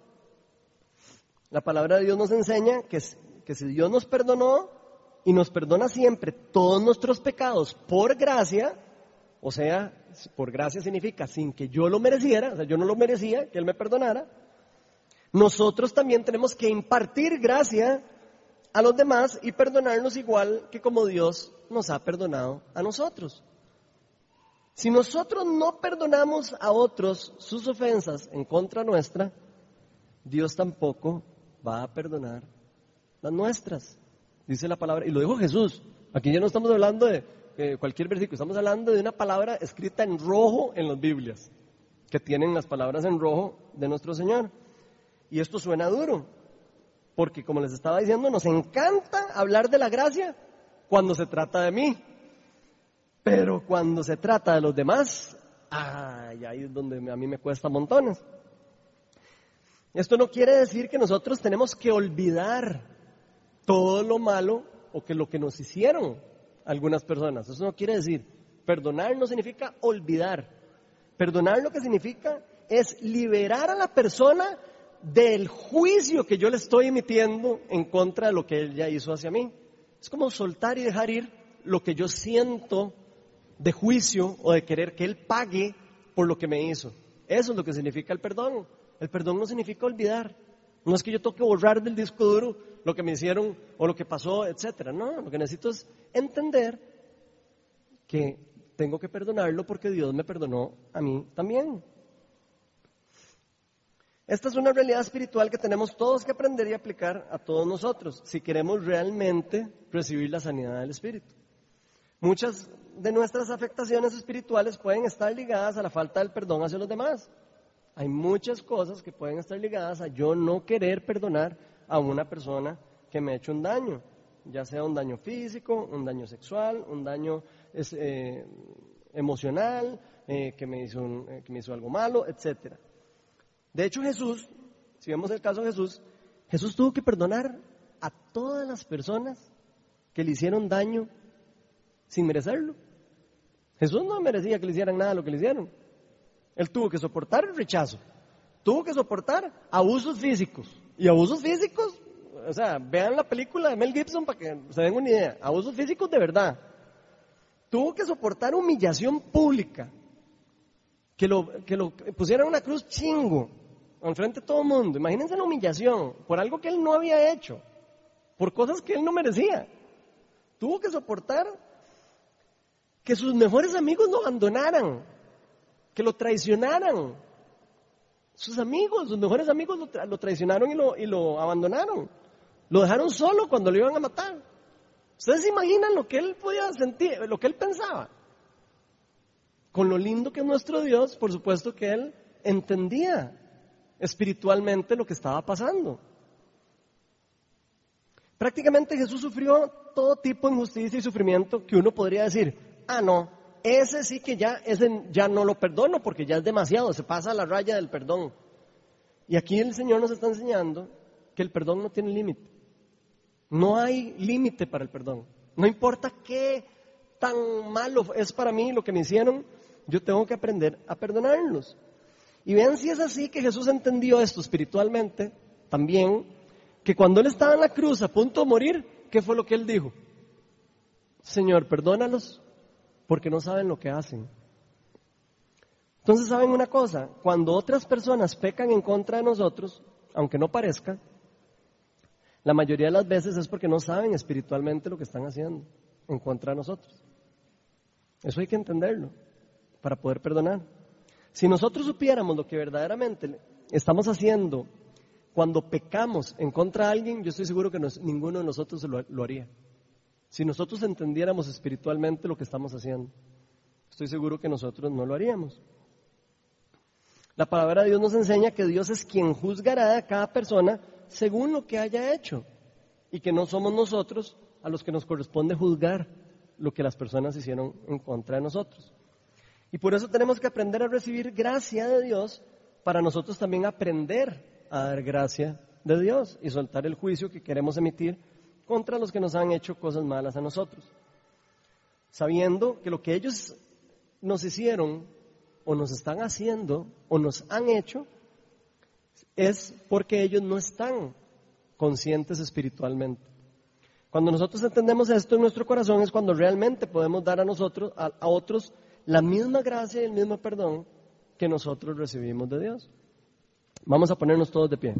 La palabra de Dios nos enseña que, que si Dios nos perdonó y nos perdona siempre todos nuestros pecados por gracia, o sea, por gracia significa sin que yo lo mereciera, o sea, yo no lo merecía que Él me perdonara, nosotros también tenemos que impartir gracia a los demás y perdonarnos igual que como Dios nos ha perdonado a nosotros. Si nosotros no perdonamos a otros sus ofensas en contra nuestra, Dios tampoco va a perdonar las nuestras. Dice la palabra, y lo dijo Jesús. Aquí ya no estamos hablando de cualquier versículo, estamos hablando de una palabra escrita en rojo en las Biblias, que tienen las palabras en rojo de nuestro Señor. Y esto suena duro, porque como les estaba diciendo, nos encanta hablar de la gracia cuando se trata de mí. Pero cuando se trata de los demás, ay, ahí es donde a mí me cuesta montones. Esto no quiere decir que nosotros tenemos que olvidar todo lo malo o que lo que nos hicieron algunas personas. Eso no quiere decir. Perdonar no significa olvidar. Perdonar lo que significa es liberar a la persona del juicio que yo le estoy emitiendo en contra de lo que él ya hizo hacia mí. Es como soltar y dejar ir lo que yo siento de juicio o de querer que él pague por lo que me hizo. Eso es lo que significa el perdón. El perdón no significa olvidar. No es que yo toque borrar del disco duro lo que me hicieron o lo que pasó, etcétera. No, lo que necesito es entender que tengo que perdonarlo porque Dios me perdonó a mí también. Esta es una realidad espiritual que tenemos todos que aprender y aplicar a todos nosotros si queremos realmente recibir la sanidad del Espíritu. Muchas de nuestras afectaciones espirituales pueden estar ligadas a la falta del perdón hacia los demás. Hay muchas cosas que pueden estar ligadas a yo no querer perdonar a una persona que me ha hecho un daño, ya sea un daño físico, un daño sexual, un daño eh, emocional, eh, que, me hizo eh, que me hizo algo malo, etc. De hecho Jesús, si vemos el caso de Jesús, Jesús tuvo que perdonar a todas las personas que le hicieron daño sin merecerlo. Jesús no merecía que le hicieran nada lo que le hicieron. Él tuvo que soportar el rechazo, tuvo que soportar abusos físicos. Y abusos físicos, o sea, vean la película de Mel Gibson para que se den una idea. Abusos físicos de verdad. Tuvo que soportar humillación pública. Que lo, que lo pusieran una cruz chingo enfrente de todo el mundo. Imagínense la humillación por algo que él no había hecho, por cosas que él no merecía. Tuvo que soportar que sus mejores amigos lo abandonaran, que lo traicionaran. Sus amigos, sus mejores amigos lo, traicionaron y lo, y lo abandonaron. Lo dejaron solo cuando lo iban a matar. ¿Ustedes se imaginan lo que él podía sentir, lo que él pensaba? Con lo lindo que es nuestro Dios, por supuesto que él entendía espiritualmente lo que estaba pasando. Prácticamente Jesús sufrió todo tipo de injusticia y sufrimiento que uno podría decir, ah, no, ese sí que ya, ya no lo perdono porque ya es demasiado, se pasa la raya del perdón. Y aquí el Señor nos está enseñando que el perdón no tiene límite. No hay límite para el perdón. No importa qué tan malo es para mí lo que me hicieron, yo tengo que aprender a perdonarlos. Y vean si es así que Jesús entendió esto espiritualmente también, que cuando Él estaba en la cruz a punto de morir, ¿qué fue lo que Él dijo? Señor, perdónalos porque no saben lo que hacen. Entonces, ¿saben una cosa? Cuando otras personas pecan en contra de nosotros, aunque no parezca, la mayoría de las veces es porque no saben espiritualmente lo que están haciendo en contra de nosotros. Eso hay que entenderlo para poder perdonar. Si nosotros supiéramos lo que verdaderamente estamos haciendo cuando pecamos en contra de alguien, yo estoy seguro que ninguno de nosotros lo haría. Si nosotros entendiéramos espiritualmente lo que estamos haciendo, estoy seguro que nosotros no lo haríamos. La palabra de Dios nos enseña que Dios es quien juzgará a cada persona según lo que haya hecho y que no somos nosotros a los que nos corresponde juzgar lo que las personas hicieron en contra de nosotros. Y por eso tenemos que aprender a recibir gracia de Dios para nosotros también aprender a dar gracia de Dios y soltar el juicio que queremos emitir contra los que nos han hecho cosas malas a nosotros, sabiendo que lo que ellos nos hicieron o nos están haciendo o nos han hecho es porque ellos no están conscientes espiritualmente. Cuando nosotros entendemos esto en nuestro corazón es cuando realmente podemos dar a nosotros, a, a otros, la misma gracia y el mismo perdón que nosotros recibimos de Dios. Vamos a ponernos todos de pie.